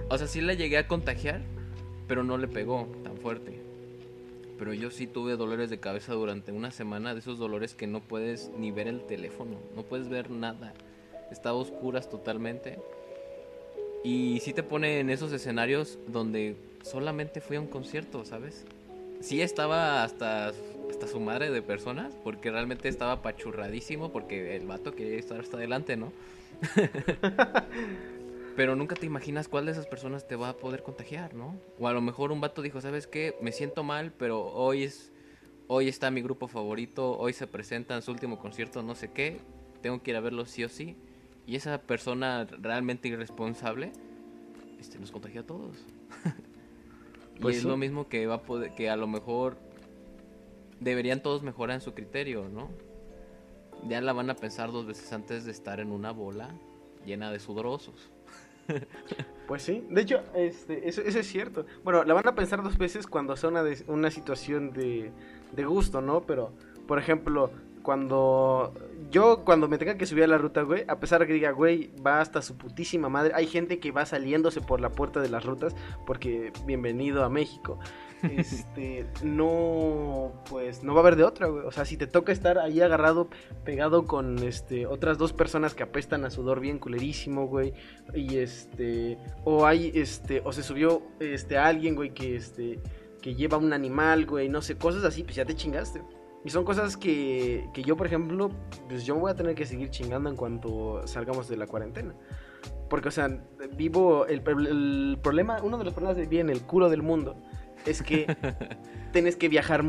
O sea, sí la llegué a contagiar, pero no le pegó tan fuerte. Pero yo sí tuve dolores de cabeza durante una semana, de esos dolores que no puedes ni ver el teléfono, no puedes ver nada estaba oscuras totalmente. Y sí te pone en esos escenarios donde solamente fui a un concierto, ¿sabes? Sí estaba hasta, hasta su madre de personas, porque realmente estaba pachurradísimo, porque el vato quería estar hasta adelante, ¿no? Pero nunca te imaginas cuál de esas personas te va a poder contagiar, ¿no? O a lo mejor un vato dijo, ¿sabes qué? Me siento mal, pero hoy es hoy está mi grupo favorito, hoy se presenta en su último concierto, no sé qué, tengo que ir a verlo sí o sí y esa persona realmente irresponsable este, nos contagia a todos. pues es lo mismo que va a poder, que a lo mejor deberían todos mejorar en su criterio, ¿no? Ya la van a pensar dos veces antes de estar en una bola llena de sudorosos. Pues sí, de hecho, este, eso, es cierto. Bueno, la van a pensar dos veces cuando sea una, una situación de, de gusto, ¿no? Pero, por ejemplo, cuando yo cuando me tenga que subir a la ruta, güey, a pesar de que diga, güey, va hasta su putísima madre, hay gente que va saliéndose por la puerta de las rutas porque bienvenido a México. Este, no, pues no va a haber de otra, güey. O sea, si te toca estar ahí agarrado, pegado con este otras dos personas que apestan a sudor bien culerísimo, güey, y este, o hay este, o se subió este alguien, güey, que este que lleva un animal, güey, no sé, cosas así, pues ya te chingaste. Y son cosas que, que yo, por ejemplo, pues yo voy a tener que seguir chingando en cuanto salgamos de la cuarentena. Porque, o sea, vivo. El, el problema, uno de los problemas de vivir en el culo del mundo es que tienes que viajar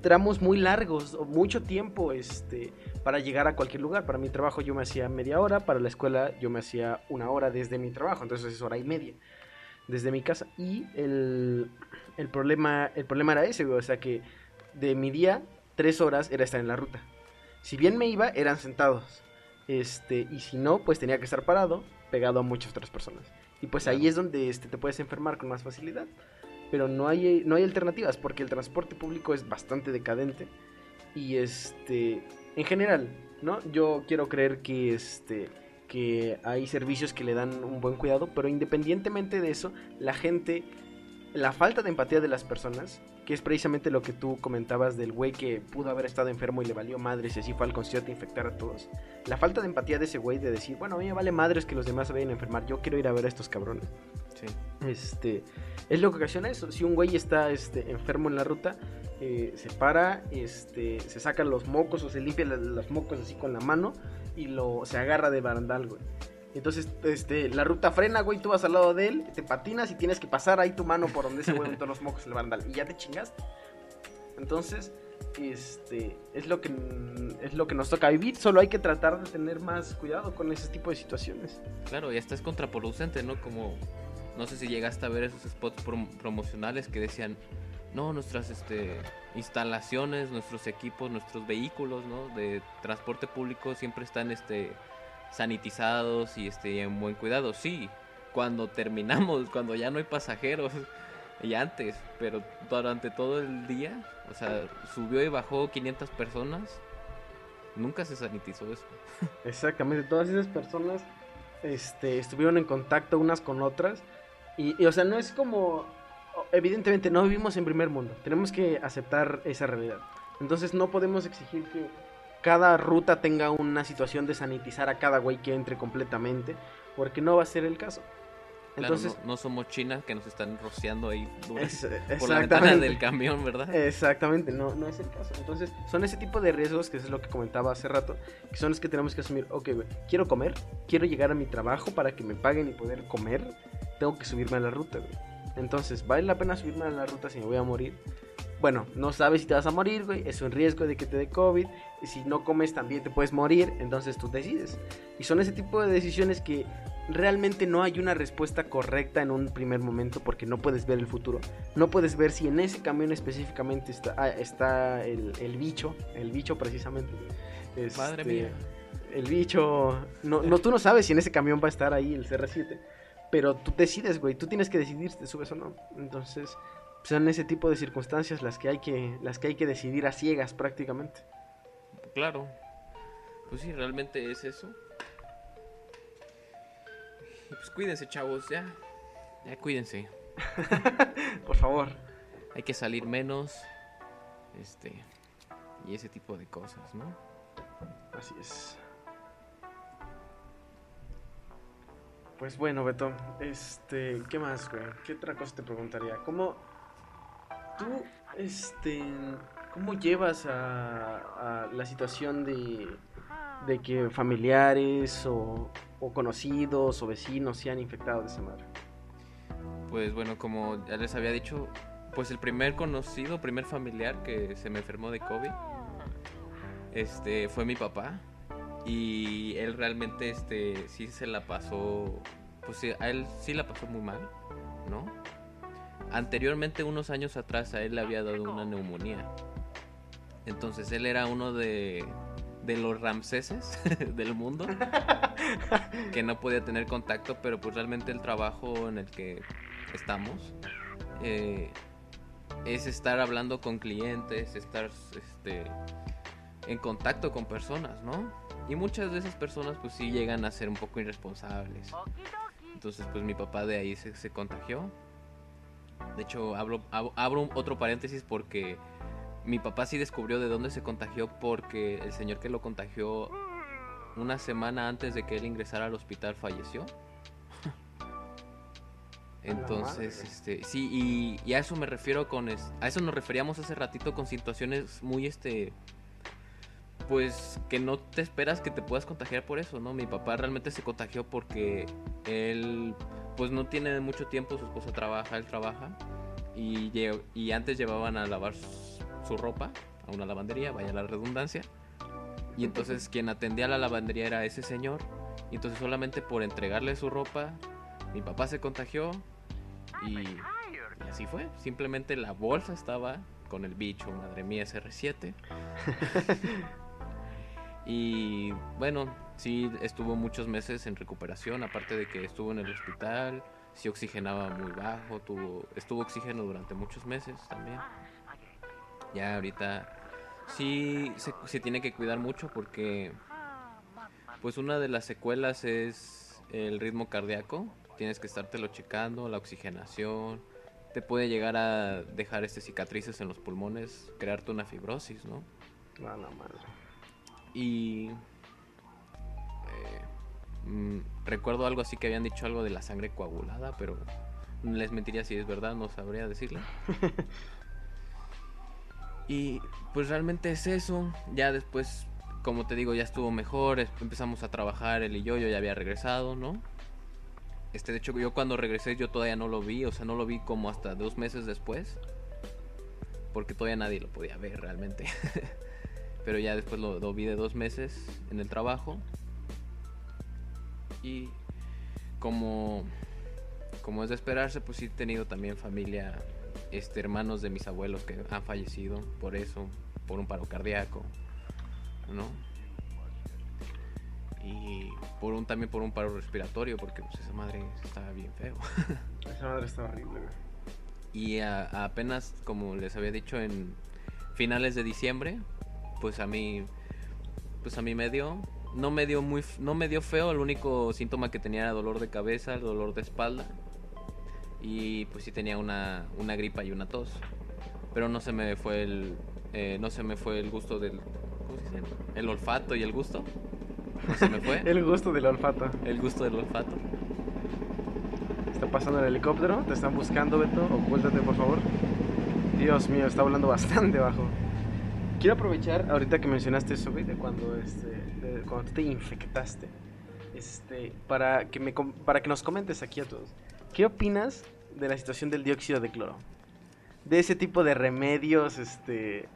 tramos muy largos o mucho tiempo este, para llegar a cualquier lugar. Para mi trabajo yo me hacía media hora, para la escuela yo me hacía una hora desde mi trabajo, entonces es hora y media desde mi casa. Y el, el, problema, el problema era ese, o sea que de mi día tres horas era estar en la ruta. Si bien me iba, eran sentados. Este, y si no, pues tenía que estar parado, pegado a muchas otras personas. Y pues ahí es donde este, te puedes enfermar con más facilidad. Pero no hay, no hay alternativas, porque el transporte público es bastante decadente. Y este, en general, ¿no? Yo quiero creer que este que hay servicios que le dan un buen cuidado, pero independientemente de eso, la gente la falta de empatía de las personas, que es precisamente lo que tú comentabas del güey que pudo haber estado enfermo y le valió madres y así fue al concierto infectar a todos. La falta de empatía de ese güey de decir, bueno, a mí me vale madres que los demás se vayan a enfermar, yo quiero ir a ver a estos cabrones. Sí. Este, es lo que ocasiona eso. Si un güey está este, enfermo en la ruta, eh, se para, este, se saca los mocos o se limpia los mocos así con la mano y lo, se agarra de barandal, güey. Entonces, este, la ruta frena, güey, tú vas al lado de él, te patinas y tienes que pasar ahí tu mano por donde se mueven todos los mocos del barandal y ya te chingaste. Entonces, este, es lo que es lo que nos toca vivir, solo hay que tratar de tener más cuidado con ese tipo de situaciones. Claro, y hasta es contraproducente, ¿no? Como no sé si llegaste a ver esos spots promocionales que decían, "No, nuestras este instalaciones, nuestros equipos, nuestros vehículos, ¿no? de transporte público siempre están este sanitizados y este, en buen cuidado. Sí, cuando terminamos, cuando ya no hay pasajeros y antes, pero durante todo el día, o sea, subió y bajó 500 personas, nunca se sanitizó eso. Exactamente, todas esas personas este, estuvieron en contacto unas con otras y, o sea, no es como, evidentemente no vivimos en primer mundo, tenemos que aceptar esa realidad. Entonces no podemos exigir que cada ruta tenga una situación de sanitizar a cada güey que entre completamente, porque no va a ser el caso. Entonces, no, somos China que nos están rociando ahí por la ventana del camión, ¿verdad? Exactamente, no, no es el caso. Entonces, son ese tipo de riesgos, que es lo que comentaba hace rato, que son los que tenemos que asumir. Ok, güey, quiero comer, quiero llegar a mi trabajo para que me paguen y poder comer, tengo que subirme a la ruta, güey. Entonces, ¿vale la pena subirme a la ruta si me voy a morir? Bueno, no sabes si te vas a morir, güey, es un riesgo de que te dé COVID, y si no comes también te puedes morir, entonces tú decides. Y son ese tipo de decisiones que realmente no hay una respuesta correcta en un primer momento porque no puedes ver el futuro. No puedes ver si en ese camión específicamente está, ah, está el, bicho, el bicho precisamente. Madre este, mía. el bicho. No, no, tú no sabes si en ese camión va a estar ahí el CR7. Pero tú decides, güey. Tú tienes que decidir si te subes o no. Entonces, son ese tipo de circunstancias las que hay que, las que hay que decidir a ciegas prácticamente. Claro. Pues sí, realmente es eso. Pues cuídense, chavos, ya. Ya cuídense. Por favor. Hay que salir menos. Este. Y ese tipo de cosas, ¿no? Así es. Pues bueno, Beto, este, ¿qué más, güey? ¿Qué otra cosa te preguntaría? ¿Cómo tú, este, cómo llevas a, la situación de, de que familiares o, o, conocidos o vecinos se han infectado de esa madre? Pues bueno, como ya les había dicho, pues el primer conocido, primer familiar que se me enfermó de COVID, este, fue mi papá y él realmente este sí se la pasó pues a él sí la pasó muy mal no anteriormente unos años atrás a él le había dado una neumonía entonces él era uno de de los ramseses del mundo que no podía tener contacto pero pues realmente el trabajo en el que estamos eh, es estar hablando con clientes estar este en contacto con personas no y muchas de esas personas pues sí llegan a ser un poco irresponsables. Entonces pues mi papá de ahí se, contagió. De hecho abro, abro otro paréntesis porque mi papá sí descubrió de dónde se contagió porque el señor que lo contagió una semana antes de que él ingresara al hospital falleció. Entonces, este, sí, y, y, a eso me refiero con, a eso nos referíamos hace ratito con situaciones muy, este, pues que no te esperas que te puedas contagiar por eso, ¿no? Mi papá realmente se contagió porque él pues no tiene mucho tiempo, su esposa trabaja, él trabaja y, y antes llevaban a lavar su ropa a una lavandería, vaya la redundancia. Y entonces quien atendía a la lavandería era ese señor. Y entonces solamente por entregarle su ropa, mi papá se contagió y, y así fue. Simplemente la bolsa estaba con el bicho, madre mía, SR7. Y bueno, sí estuvo muchos meses en recuperación, aparte de que estuvo en el hospital, sí oxigenaba muy bajo, tuvo, estuvo oxígeno durante muchos meses también. Ya ahorita sí se, tiene que cuidar mucho porque pues una de las secuelas es el ritmo cardíaco, tienes que estártelo checando, la oxigenación, te puede llegar a dejar este cicatrices en los pulmones, crearte una fibrosis, ¿no? Madre. Y eh, mm, recuerdo algo así que habían dicho algo de la sangre coagulada, pero les mentiría si es verdad, no sabría decirle. y pues realmente es eso. Ya después, como te digo, ya estuvo mejor, empezamos a trabajar él y yo, yo ya había regresado, ¿no? Este, de hecho, yo cuando regresé yo todavía no lo vi, o sea, no lo vi como hasta dos meses después. Porque todavía nadie lo podía ver realmente. pero ya después lo, vi de dos meses en el trabajo. Y como, como es de esperarse, pues sí he tenido también familia, este, hermanos de mis abuelos que han fallecido por eso, por un paro cardíaco, ¿no? Y por un, también por un paro respiratorio, porque pues esa madre estaba bien feo. Esa madre está horrible, Y apenas, como les había dicho, en finales de diciembre, pues a mí pues a mí me dio. No me dio muy no me dio feo el único síntoma que tenía era dolor de cabeza el dolor de espalda. Y pues sí tenía una, una gripa y una tos. Pero no se me fue el eh, no se me fue el gusto del ¿cómo se dice? el olfato y el gusto. No se me fue. El gusto del olfato. El gusto del olfato. Está pasando el helicóptero te están buscando Beto. Ocúltate por favor. Dios mío está volando bastante bajo Quiero aprovechar ahorita que mencionaste eso, güey, de cuando, este, cuando te infectaste, este, para que, me, para que nos comentes aquí a todos. ¿Qué opinas de la situación del dióxido de cloro? De ese tipo de remedios, este,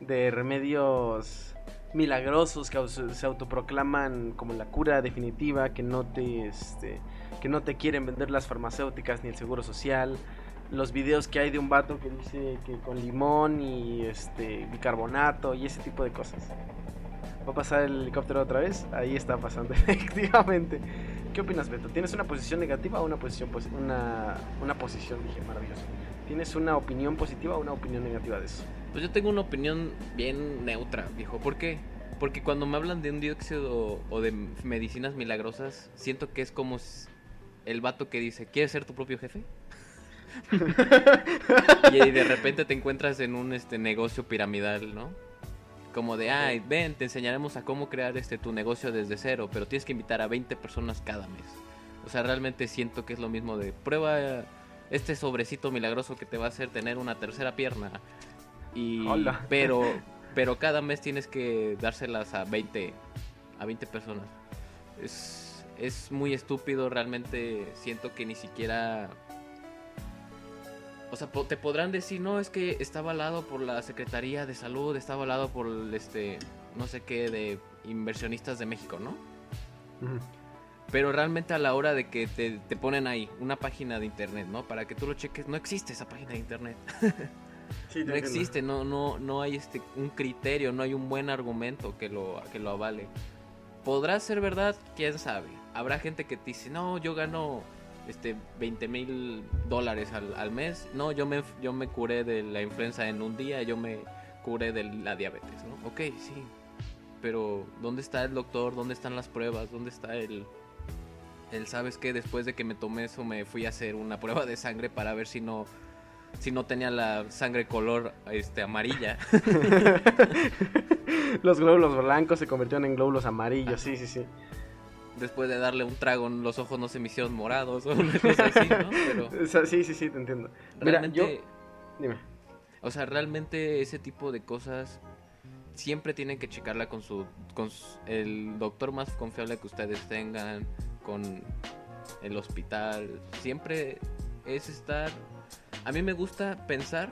de remedios milagrosos que se autoproclaman como la cura definitiva, que no te, este, que no te quieren vender las farmacéuticas ni el seguro social, los videos que hay de un vato que dice que con limón y este bicarbonato y ese tipo de cosas. Va a pasar el helicóptero otra vez. Ahí está pasando, efectivamente. ¿Qué opinas, Beto? ¿Tienes una posición negativa o una posición una, una posición, dije, maravilloso? ¿Tienes una opinión positiva o una opinión negativa de eso? Pues yo tengo una opinión bien neutra, viejo. ¿Por qué? Porque cuando me hablan de un dióxido o de medicinas milagrosas, siento que es como el vato que dice, ¿quieres ser tu propio jefe? y de repente te encuentras en un este negocio piramidal, ¿no? Como de, ay, ven, te enseñaremos a cómo crear este tu negocio desde cero, pero tienes que invitar a 20 personas cada mes. O sea, realmente siento que es lo mismo de prueba este sobrecito milagroso que te va a hacer tener una tercera pierna. Y pero pero cada mes tienes que dárselas a 20 a 20 personas. Es es muy estúpido, realmente siento que ni siquiera o sea, te podrán decir, no, es que está avalado por la Secretaría de Salud, está avalado por este, no sé qué, de inversionistas de México, ¿no? Pero realmente a la hora de que te, ponen ahí una página de internet, ¿no? Para que tú lo cheques, no existe esa página de internet. no existe, no, no, no hay este un criterio, no hay un buen argumento que lo, que lo avale. ¿Podrá ser verdad? ¿Quién sabe? Habrá gente que te dice, no, yo gano este 20 mil dólares al, mes. No, yo me, yo me curé de la influenza en un día, yo me curé de la diabetes, ¿no? Ok, sí. Pero, ¿dónde está el doctor? ¿Dónde están las pruebas? ¿Dónde está el... El, ¿sabes que Después de que me tomé eso me fui a hacer una prueba de sangre para ver si no... Si no tenía la sangre color este amarilla. los glóbulos blancos se convirtieron en glóbulos amarillos, sí, sí, sí después de darle un trago los ojos no se me hicieron morados o una cosa así, ¿no? Pero sí, sí, sí, te entiendo. Realmente, Dime. O sea, realmente ese tipo de cosas siempre tienen que checarla con su con el doctor más confiable que ustedes tengan, con el hospital. Siempre es estar a mí me gusta pensar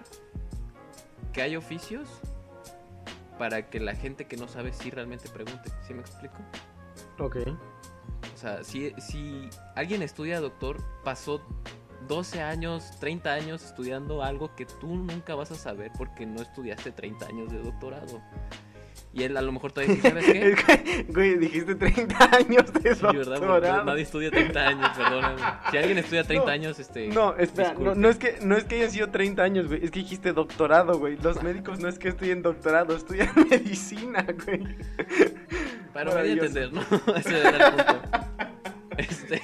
que hay oficios para que la gente que no sabe sí realmente pregunte. ¿Sí me explico? Ok. O sea, si, si alguien estudia doctor, pasó 12 años, 30 años estudiando algo que tú nunca vas a saber porque no estudiaste 30 años de doctorado. Y él a lo mejor todavía dice, ¿sabes qué? Güey, dijiste 30 años de sí, ¿verdad? nadie estudia 30 años, perdóname. Si alguien estudia 30 años, este... No, espera, no, es que, no es que hayan sido 30 años, güey. Es que dijiste doctorado, güey. Los médicos no es que estudien doctorado, estudian medicina, güey. Para me entender, ¿no? Ese era el punto. Este...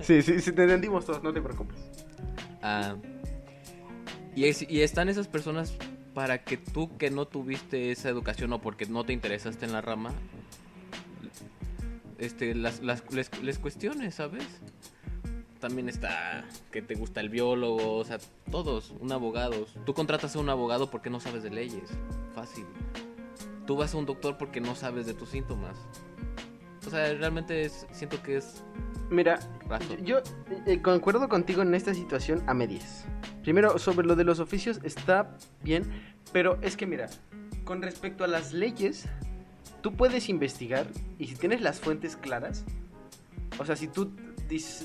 Sí, sí, sí, te entendimos todos, no te preocupes. Ah, y, y están esas personas para que tú que no tuviste esa educación o porque no te interesaste en la rama, este, las, les, les cuestiones, ¿sabes? También está que te gusta el biólogo, o sea, todos, un abogado. Tú contratas a un abogado porque no sabes de leyes, fácil. Tú vas a un doctor porque no sabes de tus síntomas. O sea, realmente siento que es... Mira, yo eh, concuerdo contigo en esta situación a medias. Primero, sobre lo de los oficios está bien, pero es que mira, con respecto a las leyes, tú puedes investigar y si tienes las fuentes claras, o sea, si tú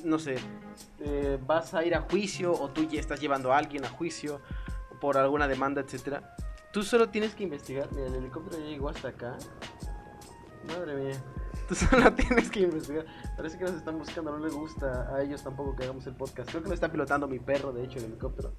no sé, eh, vas a ir a juicio o tú ya estás llevando a alguien a juicio por alguna demanda, etcétera, tú solo tienes que investigar. Mira, el helicóptero ya llegó hasta acá. Madre mía. Tú solo tienes que investigar. Parece que nos están buscando, no les gusta a ellos tampoco que hagamos el podcast. Creo que lo está pilotando mi perro, de hecho, el helicóptero.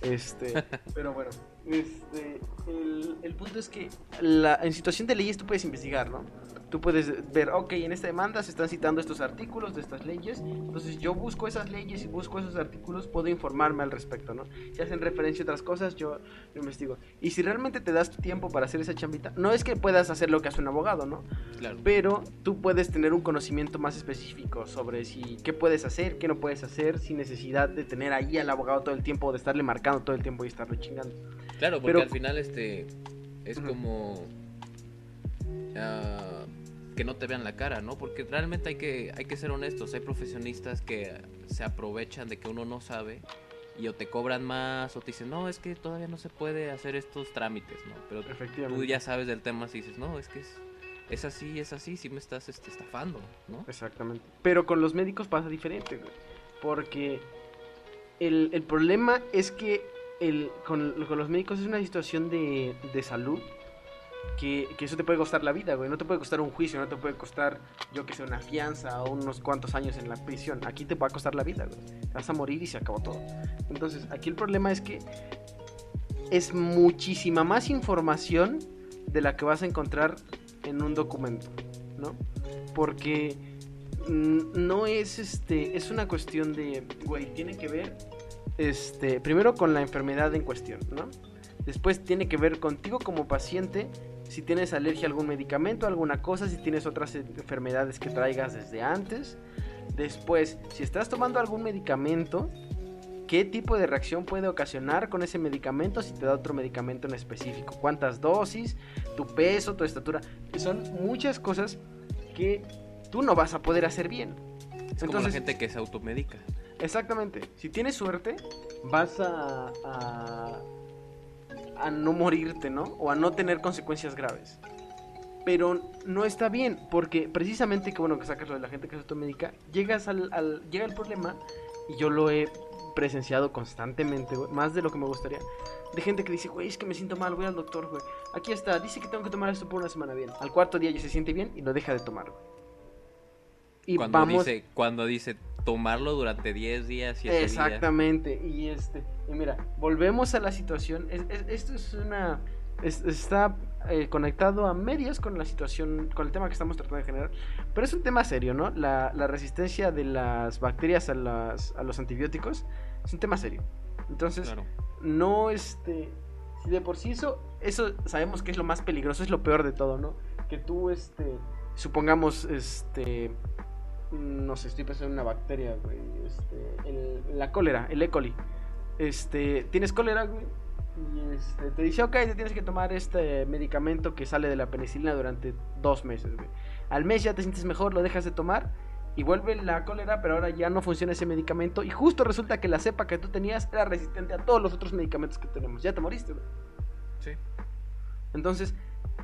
Este, pero bueno, este, el, el punto es que la, en situación de leyes tú puedes investigar, ¿no? Tú puedes ver, ok, en esta demanda se están citando estos artículos de estas leyes, entonces yo busco esas leyes y busco esos artículos, puedo informarme al respecto, ¿no? Si hacen referencia a otras cosas, yo lo investigo. Y si realmente te das tu tiempo para hacer esa chambita, no es que puedas hacer lo que hace un abogado, ¿no? Claro. Pero tú puedes tener un conocimiento más específico sobre si qué puedes hacer, qué no puedes hacer, sin necesidad de tener ahí al abogado todo el tiempo, de estarle marcando todo el tiempo y estarlo chingando. Claro, porque al final este es como... Uh que no te vean la cara, ¿no? Porque realmente hay que, hay que ser honestos, hay profesionistas que se aprovechan de que uno no sabe y o te cobran más o te dicen, no, es que todavía no se puede hacer estos trámites, ¿no? Pero tú ya sabes del tema si dices, no, es que es, es así, es así, si me estás este, estafando, ¿no? Exactamente. Pero con los médicos pasa diferente, güey. Porque el, el problema es que el, con, con, los médicos es una situación de, de salud que, eso te puede costar la vida, güey. No te puede costar un juicio, no te puede costar, yo que sé, una fianza o unos cuantos años en la prisión. Aquí te va a costar la vida, güey. Vas a morir y se acabó todo. Entonces, aquí el problema es que es muchísima más información de la que vas a encontrar en un documento, ¿no? Porque mm, no es este, es una cuestión de, güey, tiene que ver, este, primero con la enfermedad en cuestión, ¿no? Después tiene que ver contigo como paciente, si tienes alergia a algún medicamento, alguna cosa, si tienes otras enfermedades que traigas desde antes. Después, si estás tomando algún medicamento, qué tipo de reacción puede ocasionar con ese medicamento si te da otro medicamento en específico, cuántas dosis, tu peso, tu estatura. Son muchas cosas que tú no vas a poder hacer bien. Es como la gente que se automedica. Exactamente. Si tienes suerte, vas a, a, no morirte, ¿no? O a no tener consecuencias graves. Pero no está bien, porque precisamente que bueno que sacas lo de la gente que se automedica, llegas al, al llega el problema, y yo lo he presenciado constantemente, más de lo que me gustaría. De gente que dice, güey, es que me siento mal, voy al doctor, güey. Aquí está, dice que tengo que tomar esto por una semana bien. Al cuarto día ya se siente bien y lo deja de tomar, Y cuando dice, cuando dice tomarlo durante 10 días, y Exactamente, y este, y mira, volvemos a la situación, esto es una, está eh, conectado a medias con la situación, con el tema que estamos tratando de generar. Pero es un tema serio, ¿no? La, resistencia de las bacterias a, las, a, los antibióticos es un tema serio. Entonces, no este. Si de por sí eso, eso sabemos que es lo más peligroso, es lo peor de todo, ¿no? Que tú, este. Supongamos, este. No sé, estoy pensando en una bacteria, güey. Este, la cólera, el E. coli. Este, tienes cólera, güey y este, te dice, ok, te tienes que tomar este medicamento que sale de la penicilina durante dos meses, Al mes ya te sientes mejor, lo dejas de tomar y vuelve la cólera, pero ahora ya no funciona ese medicamento. Y justo resulta que la cepa que tú tenías era resistente a todos los otros medicamentos que tenemos. Ya te moriste, Sí. Entonces,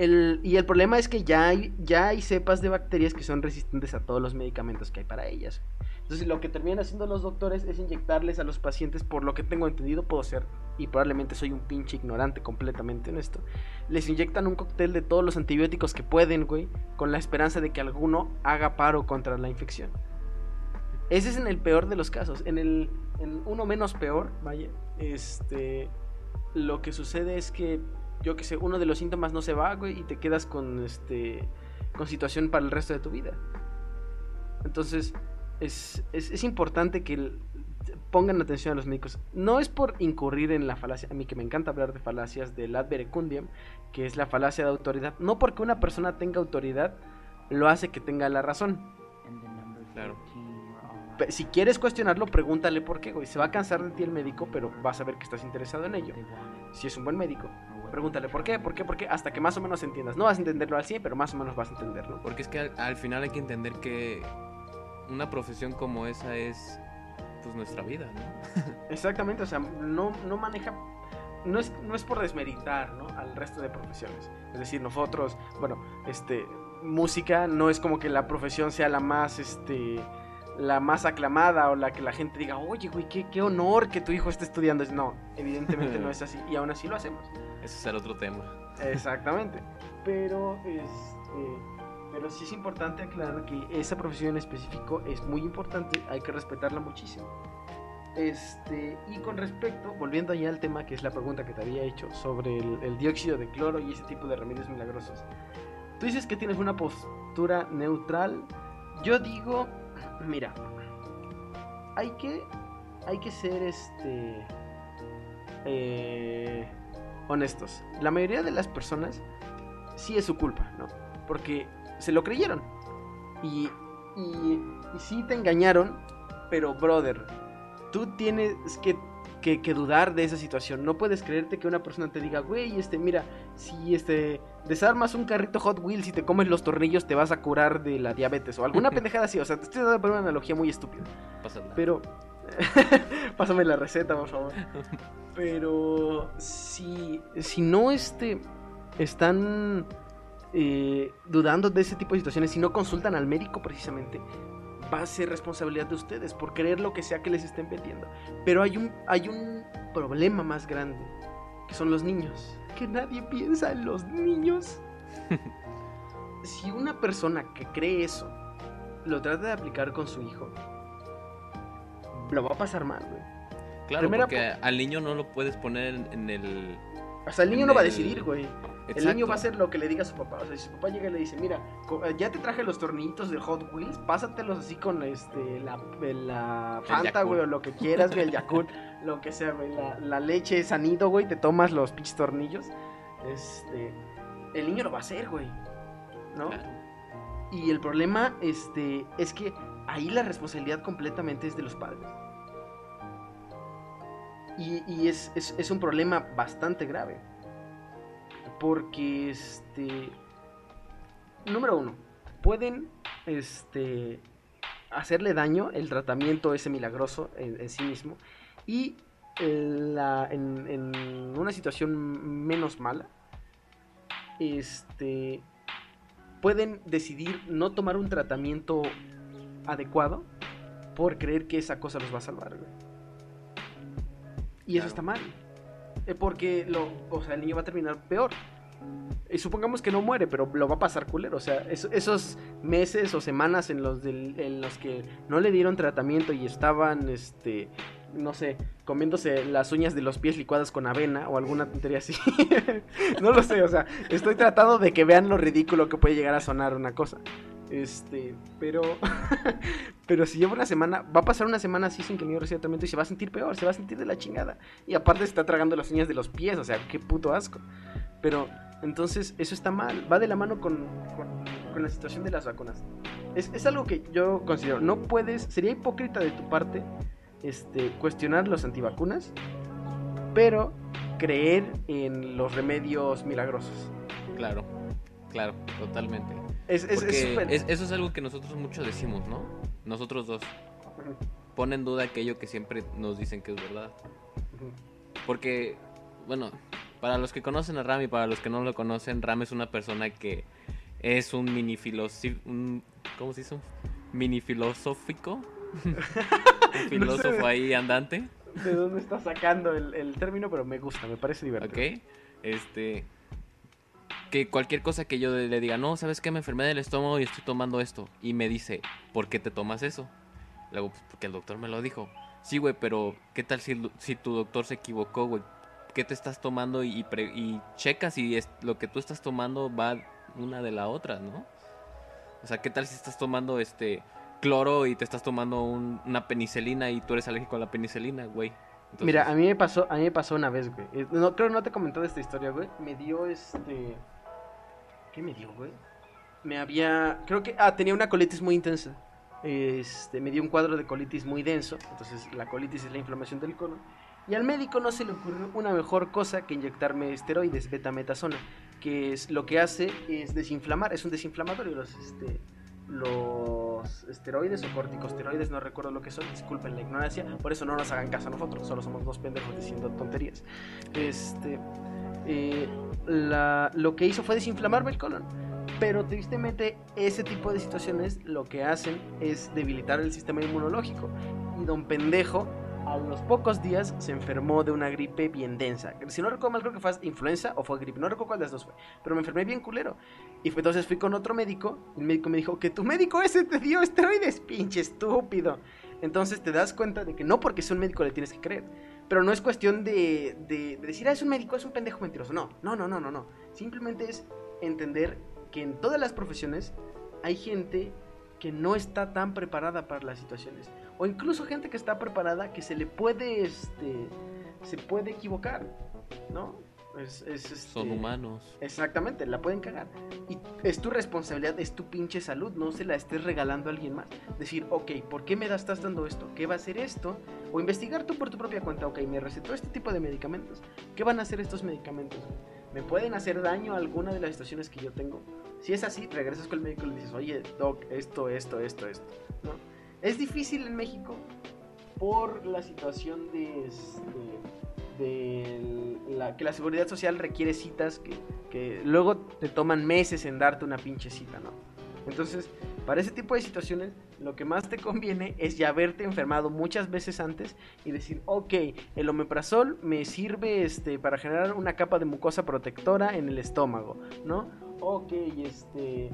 y el problema es que ya hay, ya hay cepas de bacterias que son resistentes a todos los medicamentos que hay para ellas. Entonces lo que terminan haciendo los doctores es inyectarles a los pacientes, por lo que tengo entendido, puedo ser, y probablemente soy un pinche ignorante completamente en esto, les inyectan un cóctel de todos los antibióticos que pueden, güey, con la esperanza de que alguno haga paro contra la infección. Ese es en el peor de los casos. En el en uno menos peor, vaya, este, lo que sucede es que, yo que sé, uno de los síntomas no se va, güey, y te quedas con, este, con situación para el resto de tu vida. Entonces, es, es, importante que pongan atención a los médicos. No es por incurrir en la falacia, a mí que me encanta hablar de falacias del ad verecundiam, que es la falacia de autoridad. No porque una persona tenga autoridad, lo hace que tenga la razón. Claro. Si quieres cuestionarlo, pregúntale por qué, güey. Se va a cansar de ti el médico, pero vas a ver que estás interesado en ello. Si es un buen médico, pregúntale por qué, por qué, por qué, hasta que más o menos entiendas. No vas a entenderlo al 100, pero más o menos vas a entenderlo. Porque es que al final hay que entender que una profesión como esa es pues nuestra vida, ¿no? Exactamente, o sea, no, no maneja no es, no es por desmeritar ¿no? al resto de profesiones. Es decir, nosotros, bueno, este, música no es como que la profesión sea la más, este, la más aclamada o la que la gente diga, oye, güey, qué, qué honor que tu hijo esté estudiando. No, evidentemente no es así y aún así lo hacemos. Ese es el otro tema. Exactamente. Pero, este pero sí es importante aclarar que esa profesión en específico es muy importante, hay que respetarla muchísimo. Este, y con respecto, volviendo allá al tema que es la pregunta que te había hecho sobre el, dióxido de cloro y ese tipo de remedios milagrosos. Tú dices que tienes una postura neutral. Yo digo, mira, hay que, hay que ser este, eh, honestos. La mayoría de las personas sí es su culpa, ¿no? Porque se lo creyeron. Y, y, sí te engañaron, pero brother, tú tienes que, que, dudar de esa situación. No puedes creerte que una persona te diga, güey, este, mira, si este desarmas un carrito Hot Wheels y te comes los tornillos, te vas a curar de la diabetes o alguna pendejada así. O sea, te estoy dando una analogía muy estúpida. Pero. Pásame la receta, por favor. Pero si, si no este, están eh, dudando de ese tipo de situaciones, si no consultan al médico precisamente, va a ser responsabilidad de ustedes por creer lo que sea que les estén vendiendo. Pero hay un, hay un problema más grande, que son los niños. Que nadie piensa en los niños. si una persona que cree eso lo trata de aplicar con su hijo, lo va a pasar mal, güey. Claro, Primera porque al niño no lo puedes poner en, el... O sea, el niño no va a decidir, güey. El niño va a hacer lo que le diga a su papá. O sea, si su papá llega y le dice, mira, eh, ya te traje los tornillitos del Hot Wheels, pásatelos así con este, la, la Fanta, güey, o lo que quieras, güey, el Yakult, lo que sea, güey. La, la leche es anido, güey, te tomas los pinches tornillos. Este, el niño lo va a hacer, güey. ¿No? Claro. Y el problema, este, es que ahí la responsabilidad completamente es de los padres. Y, es, es- un problema bastante grave. Porque, este, número uno, pueden, este, hacerle daño el tratamiento ese milagroso en, sí mismo. Y en, la- en- en una situación menos mala, este, pueden decidir no tomar un tratamiento adecuado por creer que esa cosa los va a salvar. Y eso está mal. Eh, Porque lo, o sea, el niño va a terminar peor. Y supongamos que no muere, pero lo va a pasar culero. O sea, eso- esos meses o semanas en los, del- en los que no le dieron tratamiento y estaban, este, no sé, comiéndose las uñas de los pies licuadas con avena o alguna tontería así. no lo sé, o sea, estoy tratando de que vean lo ridículo que puede llegar a sonar una cosa. Este, pero, pero si lleva una semana, va a pasar una semana así sin que el niño reciba tratamiento y se va a sentir peor, se va a sentir de la chingada. Y aparte está tragando las uñas de los pies, o sea, qué puto asco. Pero entonces eso está mal, va de la mano con, con- con la situación de las vacunas. Es, es algo que yo considero, no puedes, sería hipócrita de tu parte este, cuestionar los antivacunas, pero creer en los remedios milagrosos. Claro, claro, totalmente. Es, eso es algo que nosotros mucho decimos, ¿no? Nosotros dos. Pon en duda aquello que siempre nos dicen que es verdad. Porque, bueno, para los que conocen a Ram y para los que no lo conocen, Ram es una persona que es un mini filósofo. ¿Cómo se dice? Un Mini filosófico. un filósofo ahí andante. ¿De dónde está sacando el, el término? Pero me gusta, me parece divertido. ¿Ok? Este. Que cualquier cosa que yo le diga, no, ¿sabes qué? Me enfermé del estómago y estoy tomando esto. Y me dice, ¿por qué te tomas eso? Luego, pues porque el doctor me lo dijo. Sí, güey, pero ¿qué tal si, si tu doctor se equivocó, güey? ¿Qué te estás tomando? Y, pre- y checa si es, lo que tú estás tomando va una de la otra, ¿no? O sea, ¿qué tal si estás tomando este cloro y te estás tomando un- una penicilina y tú eres alérgico a la penicilina, güey? Mira, a mí me pasó, a mí me pasó una vez, güey. Eh, No, creo que no te comentó de esta historia, güey. Me dio este. ¿Qué me dio, güey? Me había. Creo que. Ah, tenía una colitis muy intensa. Este, me dio un cuadro de colitis muy denso. Entonces, la colitis es la inflamación del colon. Y al médico no se le ocurrió una mejor cosa que inyectarme esteroides, betametasona. Que es lo que hace es desinflamar, es un desinflamador. Y los, este, los esteroides o corticosteroides, no recuerdo lo que son, disculpen la ignorancia, por eso no nos hagan caso a nosotros, solo somos dos pendejos diciendo tonterías. Este, eh, lo que hizo fue desinflamarme el colon. Pero tristemente ese tipo de situaciones lo que hacen es debilitar el sistema inmunológico. Y don pendejo a los pocos días se enfermó de una gripe bien densa. Si no recuerdo mal, creo que fue influenza o fue gripe. No recuerdo cuál de las dos fue. Pero me enfermé bien culero. Y fue- entonces fui con otro médico. El médico me dijo que tu médico ese te dio esteroides, pinche estúpido. Entonces te das cuenta de que no porque sea un médico le tienes que creer. Pero no es cuestión de, de- de decir, ah, es un médico, es un pendejo mentiroso. No, no, no, no, no, no. Simplemente es entender que en todas las profesiones hay gente que no está tan preparada para las situaciones. O incluso gente que está preparada que se le puede, este, se puede equivocar, ¿no? Es, es, este, son humanos. Exactamente, la pueden cagar. Y es tu responsabilidad, es tu pinche salud, no se la estés regalando a alguien más. Decir, ok, ¿por qué me estás dando esto? ¿Qué va a hacer esto? O investigar tú por tu propia cuenta, ok, me recetó este tipo de medicamentos. ¿Qué van a hacer estos medicamentos? ¿Me pueden hacer daño a alguna de las situaciones que yo tengo? Si es así, regresas con el médico y le dices, oye, doc, esto, esto, esto, esto. ¿no? Es difícil en México por la situación de, este, de la, que la seguridad social requiere citas que, que luego te toman meses en darte una pinche cita, ¿no? Entonces, para ese tipo de situaciones, lo que más te conviene es ya haberte enfermado muchas veces antes y decir, ok, el omeprazol me sirve este, para generar una capa de mucosa protectora en el estómago, ¿no? ok, este,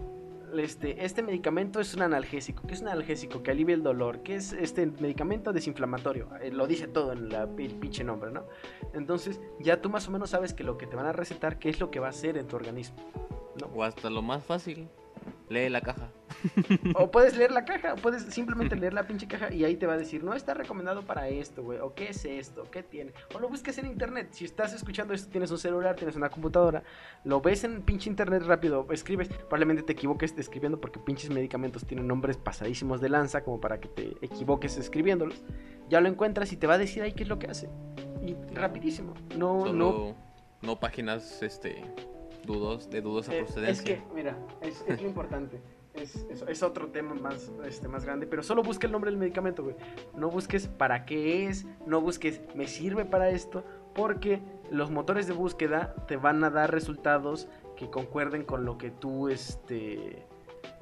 este, este medicamento es un analgésico. ¿Qué es un analgésico? Que alivia el dolor. ¿Qué es este medicamento desinflamatorio? Eh, lo dice todo en la pinche nombre, ¿no? Entonces, ya tú más o menos sabes que lo que te van a recetar, qué es lo que va a hacer en tu organismo. ¿no? O hasta lo más fácil, lee la caja. O puedes leer la caja, puedes simplemente leer la pinche caja y ahí te va a decir, no está recomendado para esto, güey, o qué es esto, qué tiene. O lo busques en internet, si estás escuchando esto, tienes un celular, tienes una computadora, lo ves en pinche internet rápido, escribes, probablemente te equivoques escribiendo porque pinches medicamentos tienen nombres pasadísimos de lanza como para que te equivoques escribiéndolos. Ya lo encuentras y te va a decir ahí qué es lo que hace. Y rapidísimo. No, no. No páginas, este, dudos, de dudosa eh, procedencia. Es que, mira, es, es lo importante es, es, otro tema más, este, más grande, pero solo busca el nombre del medicamento, güey. No busques para qué es, no busques me sirve para esto, porque los motores de búsqueda te van a dar resultados que concuerden con lo que tú, este,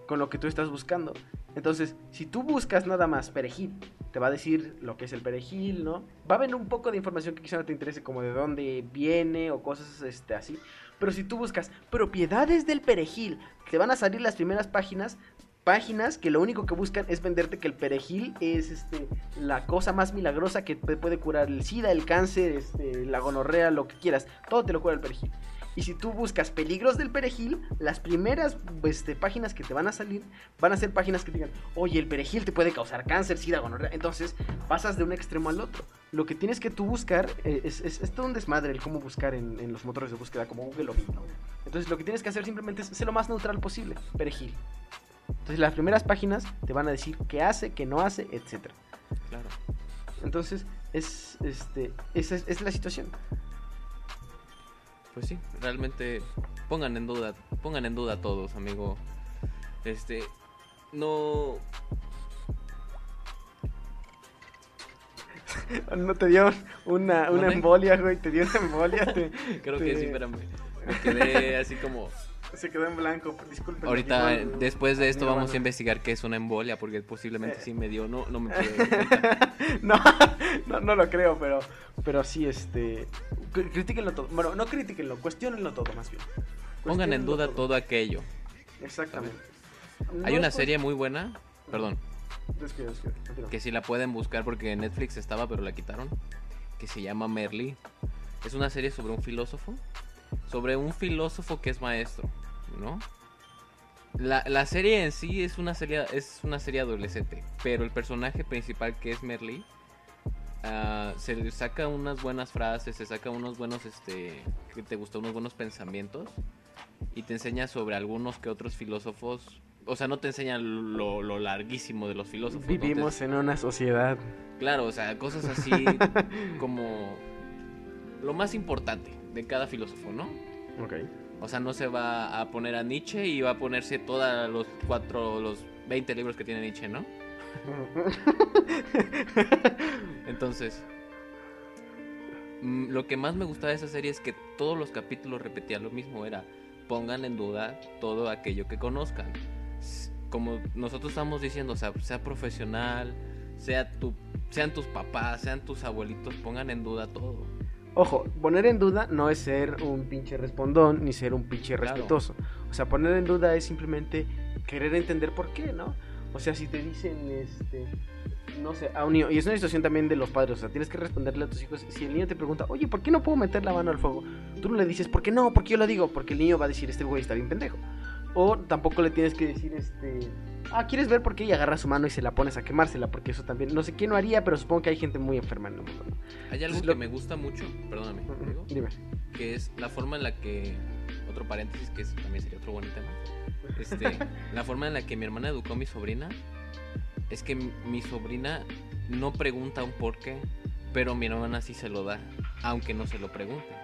con lo que tú estás buscando. Entonces, si tú buscas nada más perejil, te va a decir lo que es el perejil, ¿no? Va a haber un poco de información que quizá no te interese, como de dónde viene o cosas este, así. Pero si tú buscas propiedades del perejil, te van a salir las primeras páginas páginas que lo único que buscan es venderte que el perejil es este la cosa más milagrosa que te puede curar el sida, el cáncer, este, la gonorrea, lo que quieras, todo te lo cura el perejil. Y si tú buscas peligros del perejil, las primeras este, páginas que te van a salir van a ser páginas que te digan, oye, el perejil te puede causar cáncer, sida, gonorrea. Entonces pasas de un extremo al otro. Lo que tienes que tú buscar eh, es, es, todo un desmadre el cómo buscar en, los motores de búsqueda, como Google o Bing. Entonces lo que tienes que hacer simplemente es ser lo más neutral posible, perejil. Entonces las primeras páginas te van a decir qué hace, qué no hace, etc. Claro. Entonces es, este, esa es la situación pues sí, realmente pongan en duda, pongan en duda todos, amigo. Este, no... No te dio una, una embolia, güey, te dio una embolia. Creo que sí, espérame. Me quedé así como se quedó en blanco, disculpen. Ahorita, después de esto, vamos a investigar qué es una embolia, porque posiblemente sí me dio. No, no me no, no, no lo creo, pero, pero sí, este. Critíquenlo todo. Bueno, no critíquenlo, cuestionenlo todo, más bien. Pongan en duda todo. aquello. Exactamente. Hay una serie muy buena, perdón. que si la pueden buscar porque en Netflix estaba, pero la quitaron. Que se llama Merly. Es una serie sobre un filósofo. Sobre un filósofo que es maestro. ¿no? La, serie en sí es una serie, es una serie adolescente, pero el personaje principal que es Merly ah, se le saca unas buenas frases, se saca unos buenos, este, que te gustó, unos buenos pensamientos y te enseña sobre algunos que otros filósofos, o sea, no te enseña lo, larguísimo de los filósofos. Vivimos en una sociedad. Claro, o sea, cosas así como lo más importante de cada filósofo, ¿no? Ok. O sea, no se va a poner a Nietzsche y va a ponerse todos los cuatro, los 20 libros que tiene Nietzsche, ¿no? Entonces, mm, lo que más me gustaba de esa serie es que todos los capítulos repetían lo mismo, era pongan en duda todo aquello que conozcan. Como nosotros estamos diciendo, o sea, sea profesional, sea tu, sean tus papás, sean tus abuelitos, pongan en duda todo. Ojo, poner en duda no es ser un pinche respondón ni ser un pinche respetuoso. O sea, poner en duda es simplemente querer entender por qué, ¿no? O sea, si te dicen, este, no sé, a un niño, y es una situación también de los padres, o sea, tienes que responderle a tus hijos, si el niño te pregunta, oye, ¿por qué no puedo meter la mano al fuego? Tú no le dices, ¿por qué no? ¿Por qué yo lo digo? Porque el niño va a decir, este güey está bien pendejo. O tampoco le tienes que decir, este, ah, ¿quieres ver por qué? Y agarra su mano y se la pones a quemársela, porque eso también, no sé quién no haría, pero supongo que hay gente muy enferma en el mundo. Hay algo que me gusta mucho, perdóname, Dime. que es la forma en la que, otro paréntesis, que también sería otro buen tema, este, la forma en la que mi hermana educó a mi sobrina, es que mi sobrina no pregunta un por qué, pero mi hermana sí se lo da, aunque no se lo pregunte.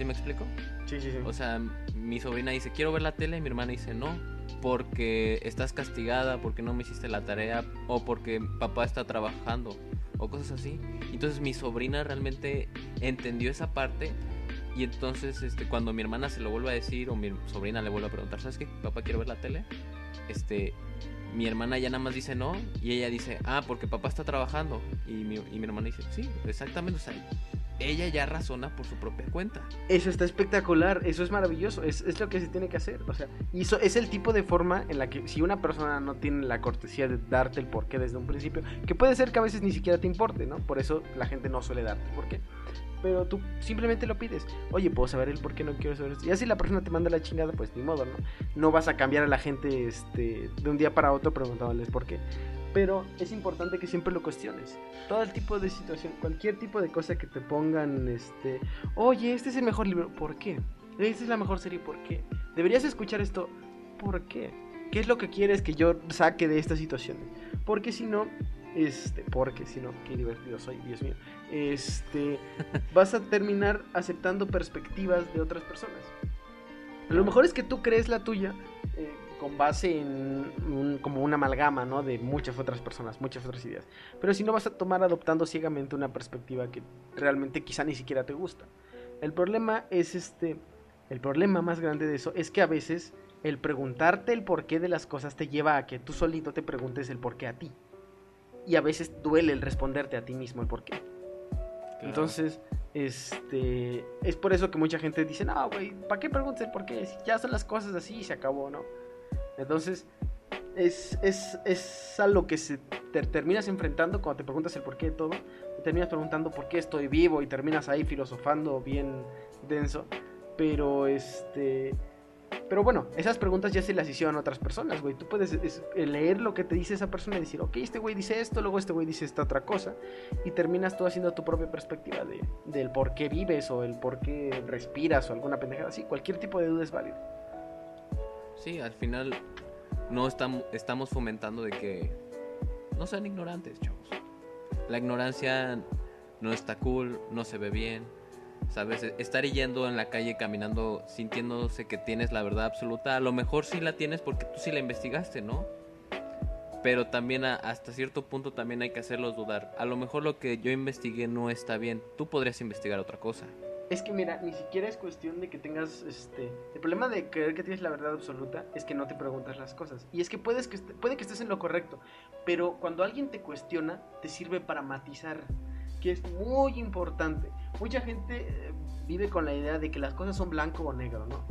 ¿Sí me explico? Sí, sí, sí. O sea, mi sobrina dice, quiero ver la tele, y mi hermana dice, no, porque estás castigada, porque no me hiciste la tarea, o porque papá está trabajando, o cosas así. Entonces mi sobrina realmente entendió esa parte. Y entonces, este, cuando mi hermana se lo vuelve a decir, o mi sobrina le vuelve a preguntar, ¿sabes qué? Papá, quiero ver la tele. Este, mi hermana ya nada más dice no, y ella dice, ah, porque papá está trabajando. Y mi, y mi hermana dice, sí, exactamente. O sea, ella ya razona por su propia cuenta. Eso está espectacular, eso es maravilloso, es, es, lo que se tiene que hacer. O sea, eso es el tipo de forma en la que si una persona no tiene la cortesía de darte el porqué desde un principio, que puede ser que a veces ni siquiera te importe, ¿no? Por eso la gente no suele darte el porqué. Pero tú simplemente lo pides. Oye, ¿puedo saber el por qué no quiero saber esto? Y así la persona te manda la chingada, pues ni modo, ¿no? No vas a cambiar a la gente este, de un día para otro preguntándoles por qué pero es importante que siempre lo cuestiones. Todo el tipo de situación, cualquier tipo de cosa que te pongan, este, oye, este es el mejor libro, ¿por qué? Esta es la mejor serie, ¿por qué? Deberías escuchar esto, ¿por qué? ¿Qué es lo que quieres que yo saque de esta situación? Porque si no, este, porque si no, qué divertido soy, Dios mío. Este, vas a terminar aceptando perspectivas de otras personas. Lo mejor es que tú crees la tuya, eh, con base en como una amalgama, ¿no? De muchas otras personas, muchas otras ideas. Pero si no vas a tomar adoptando ciegamente una perspectiva que realmente quizá ni siquiera te gusta. El problema es este, el problema más grande de eso es que a veces el preguntarte el porqué de las cosas te lleva a que tú solito te preguntes el porqué a ti. Y a veces duele el responderte a ti mismo el porqué. Entonces, este, es por eso que mucha gente dice, no, güey, ¿para qué preguntes el porqué? Si ya son las cosas así y se acabó, ¿no? Entonces, es, es, a lo que se te terminas enfrentando cuando te preguntas el porqué de todo. Te terminas preguntando por qué estoy vivo y terminas ahí filosofando bien denso. Pero este. Pero bueno, esas preguntas ya se las hicieron otras personas, güey. Tú puedes leer lo que te dice esa persona y decir, ok, este güey dice esto, luego este güey dice esta otra cosa. Y terminas tú haciendo tu propia perspectiva de, del por qué vives o el por qué respiras o alguna pendejada así. Cualquier tipo de duda es válida. Sí, al final no estamos, estamos fomentando de que no sean ignorantes, chavos. La ignorancia no está cool, no se ve bien. ¿Sabes? Estar yendo en la calle caminando sintiéndose que tienes la verdad absoluta, a lo mejor sí la tienes porque tú sí la investigaste, ¿no? Pero también hasta cierto punto también hay que hacerlos dudar. A lo mejor lo que yo investigué no está bien, tú podrías investigar otra cosa. Es que mira, ni siquiera es cuestión de que tengas este. El problema de creer que tienes la verdad absoluta es que no te preguntas las cosas. Y es que puedes que puede que estés en lo correcto, pero cuando alguien te cuestiona, te sirve para matizar, que es muy importante. Mucha gente eh, vive con la idea de que las cosas son blanco o negro, ¿no?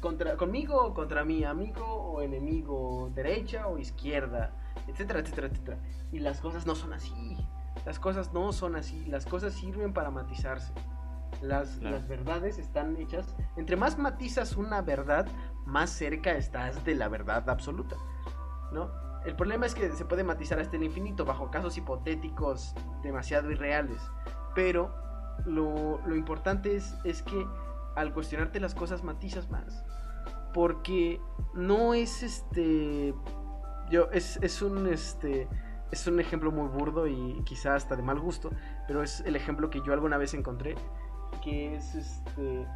Contra, conmigo o contra mi amigo o enemigo, derecha o izquierda, etcétera, etcétera, etcétera. Y las cosas no son así. Las cosas no son así. Las cosas sirven para matizarse. Las, verdades están hechas. Entre más matizas una verdad, más cerca estás de la verdad absoluta. ¿No? El problema es que se puede matizar hasta el infinito bajo casos hipotéticos demasiado irreales. Pero lo, importante es, es que al cuestionarte las cosas matizas más. Porque no es este. Yo, es, es un este. Es un ejemplo muy burdo y quizá hasta de mal gusto, pero es el ejemplo que yo alguna vez encontré que es este.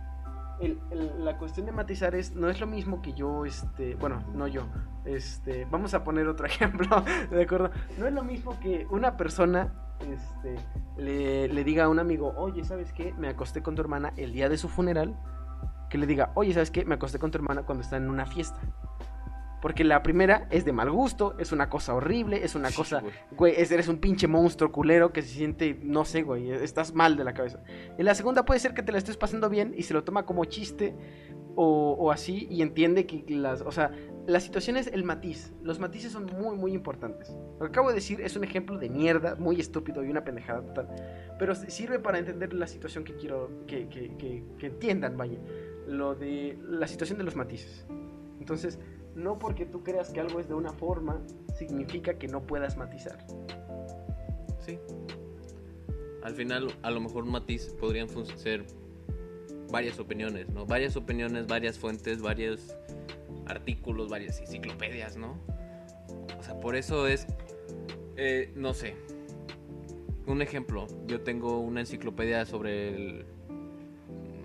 la cuestión de matizar es no es lo mismo que yo este bueno no yo este vamos a poner otro ejemplo de acuerdo. No es lo mismo que una persona este le, le diga a un amigo oye sabes qué me acosté con tu hermana el día de su funeral que le diga oye sabes qué me acosté con tu hermana cuando está en una fiesta porque la primera es de mal gusto, es una cosa horrible, es una cosa, güey, eres un pinche monstruo culero que se siente, no sé, güey, estás mal de la cabeza. Y la segunda puede ser que te la estés pasando bien y se lo toma como chiste o, así y entiende que las, o sea, la situación es el matiz. Los matices son muy, muy importantes. Lo que acabo de decir es un ejemplo de mierda, muy estúpido y una pendejada total. Pero sirve para entender la situación que quiero que, que, que, que entiendan, vaya. Lo de la situación de los matices. Entonces, no porque tú creas que algo es de una forma, significa que no puedas matizar. Sí. Al final, a lo mejor un matiz podrían ser varias opiniones, ¿no? Varias opiniones, varias fuentes, varios artículos, varias enciclopedias, ¿no? O sea, por eso es, eh, no sé. Un ejemplo, yo tengo una enciclopedia sobre el...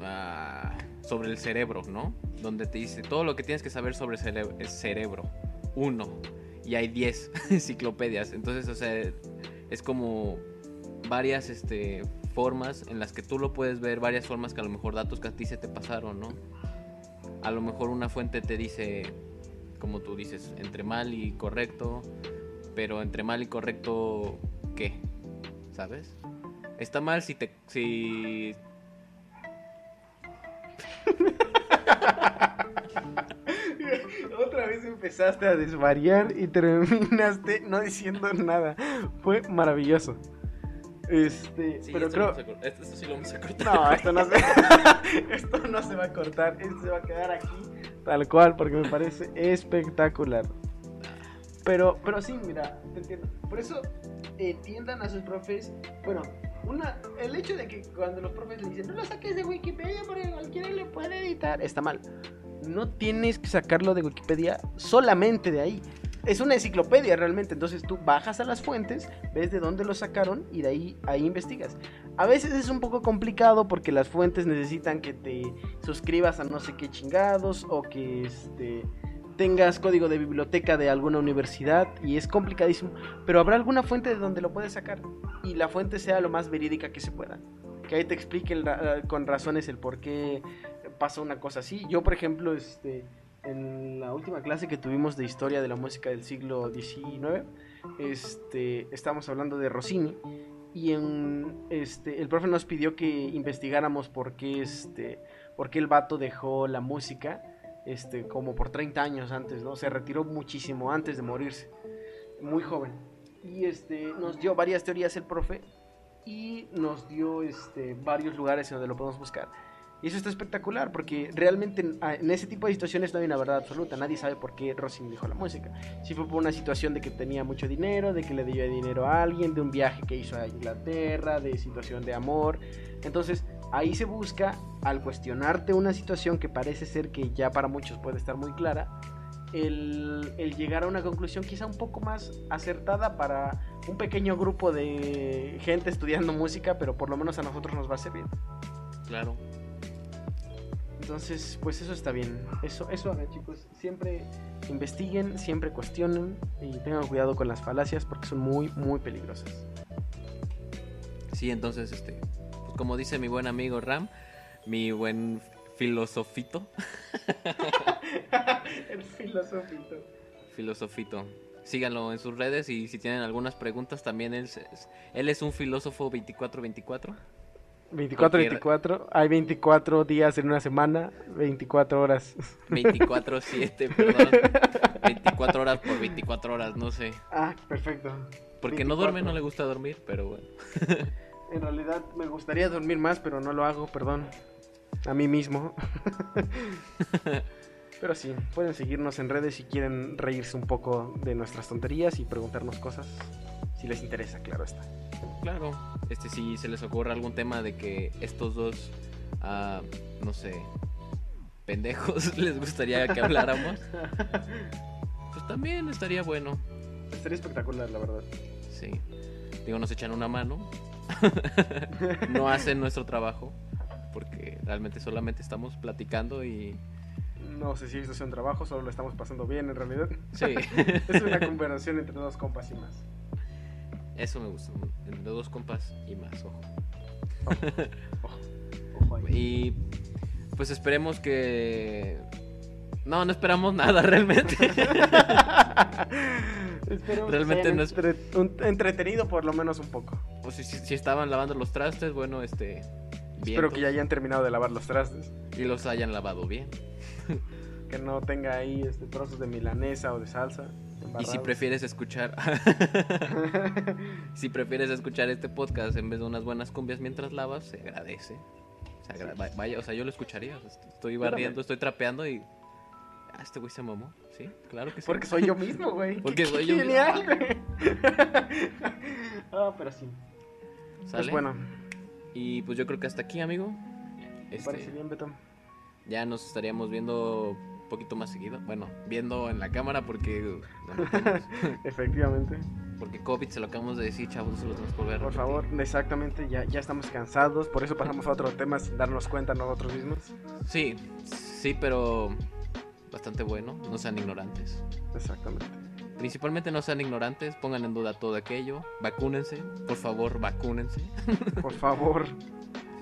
Ah, sobre el cerebro, ¿no? Donde te dice todo lo que tienes que saber sobre el cerebro. Uno. Y hay diez enciclopedias. Entonces, o sea, es como varias este, formas en las que tú lo puedes ver, varias formas que a lo mejor datos que a ti se te pasaron, ¿no? A lo mejor una fuente te dice, como tú dices, entre mal y correcto, pero entre mal y correcto, ¿qué? ¿Sabes? Está mal si te... Si... Otra vez empezaste a desvariar y terminaste no diciendo nada. Fue maravilloso. Este, Sí, pero esto, creo. cor- esto- esto sí lo vamos a cortar. No, esto no se. esto no se va a cortar. Esto se va a quedar aquí tal cual porque me parece espectacular. Pero, pero sí, mira, te entiendo. Por eso entiendan a sus profes. Bueno, una, el hecho de que cuando los profes le dicen no lo saques de Wikipedia porque cualquiera le puede editar, está mal. No tienes que sacarlo de Wikipedia solamente de ahí. Es una enciclopedia realmente, entonces tú bajas a las fuentes, ves de dónde lo sacaron y de ahí, ahí investigas. A veces es un poco complicado porque las fuentes necesitan que te suscribas a no sé qué chingados o que este, tengas código de biblioteca de alguna universidad y es complicadísimo, pero habrá alguna fuente de donde lo puedes sacar y la fuente sea lo más verídica que se pueda. Que ahí te explique el ra- eh, con razones el por qué pasa una cosa así. Yo, por ejemplo, este, en la última clase que tuvimos de historia de la música del siglo XIX, este, estábamos hablando de Rossini y en, este, el profe nos pidió que investigáramos por qué, este, por qué el vato dejó la música este, como por 30 años antes, ¿no? Se retiró muchísimo antes de morirse, muy joven. Y este, nos dio varias teorías el profe y nos dio este, varios lugares en donde lo podemos buscar. Y eso está espectacular porque realmente en, a- en ese tipo de situaciones no hay una verdad absoluta. Nadie sabe por qué Rossini dejó la música. Si fue por una situación de que tenía mucho dinero, de que le dio dinero a alguien, de un viaje que hizo a Inglaterra, de situación de amor. Entonces ahí se busca, al cuestionarte una situación que parece ser que ya para muchos puede estar muy clara, el, el llegar a una conclusión quizá un poco más acertada para un pequeño grupo de gente estudiando música, pero por lo menos a nosotros nos va a servir. Claro. Entonces, pues eso está bien. Eso, eso hagan, chicos. Siempre investiguen, siempre cuestionen y tengan cuidado con las falacias porque son muy, muy peligrosas. Sí, entonces, este, como dice mi buen amigo Ram, mi buen filosofito, El filosofito. filosofito, síganlo en sus redes y si tienen algunas preguntas también él, es, él es un filósofo 2424. 24, 24. Hay 24 días en una semana, 24 horas. 24-7, perdón. 24 horas por 24 horas, no sé. Ah, perfecto. Porque no 24. duerme, no le gusta dormir, pero bueno. En realidad me gustaría dormir más, pero no lo hago, perdón. A mí mismo. pero sí, pueden seguirnos en redes si quieren reírse un poco de nuestras tonterías y preguntarnos cosas. Si les interesa, claro está. Claro, este si se les ocurre algún tema de que estos dos, ah, no sé, pendejos les gustaría que habláramos, pues también estaría bueno. Estaría espectacular, la verdad. Sí. Digo, nos echan una mano. no hacen nuestro trabajo. Porque realmente solamente estamos platicando y. No sé si esto sea un trabajo, solo lo estamos pasando bien en realidad. Sí. es una conversación entre dos compas y más. Eso me gusta. Entre dos compas y más, ojo. Ojo ahí. Y pues esperemos que. No, no esperamos nada realmente. Que Realmente sean no es- entre- un- entretenido por lo menos un poco. O si, estaban lavando los trastes, bueno, este. Espero que ya hayan terminado de lavar los trastes. Y los hayan lavado bien. Que no tenga ahí este, trozos de milanesa o de salsa. Y si prefieres escuchar. si prefieres escuchar este podcast en vez de unas buenas cumbias mientras lavas, se agradece. Se agra- va- Vaya, o sea, yo lo escucharía. Estoy barriendo, estoy trapeando y. Ah, este güey se mamó. Sí, claro que sí. Porque soy yo mismo, güey. Porque Qué soy yo mismo. Genial, güey. Ah, pero sí. ¿Sale? Pues bueno, Y pues yo creo que hasta aquí, amigo. Este, parece bien, Beto. ya nos estaríamos viendo un poquito más seguido. Bueno, viendo en la cámara porque. tenemos- Efectivamente. porque COVID se lo acabamos de decir, chavos, no se lo tenemos que volver a Por favor, exactamente, ya, ya estamos cansados, por eso pasamos a otro tema sin darnos cuenta nosotros mismos. Sí, sí, pero bastante bueno. No sean ignorantes. Exactamente. Principalmente no sean ignorantes, pongan en duda todo aquello, vacúnense, por favor, vacúnense. Por favor,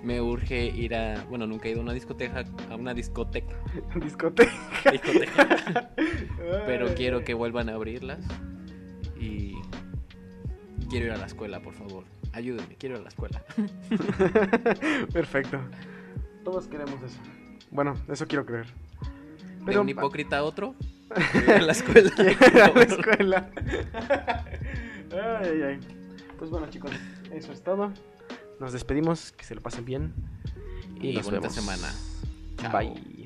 Me urge ir a, bueno, nunca he ido a una discoteca, a una discoteca, discoteca. discoteca, pero quiero que vuelvan a abrirlas y quiero ir a la escuela, por favor. ayúdenme, quiero ir a la escuela. Perfecto. Todos queremos eso. Bueno, eso quiero creer. De un hipócrita a otro, a la escuela. Quiero ir a la escuela. ay, ay, ay. Pues bueno, chicos, eso es todo. Nos despedimos, que se lo pasen bien. Y nos bonita vemos. semana. Chao. Bye.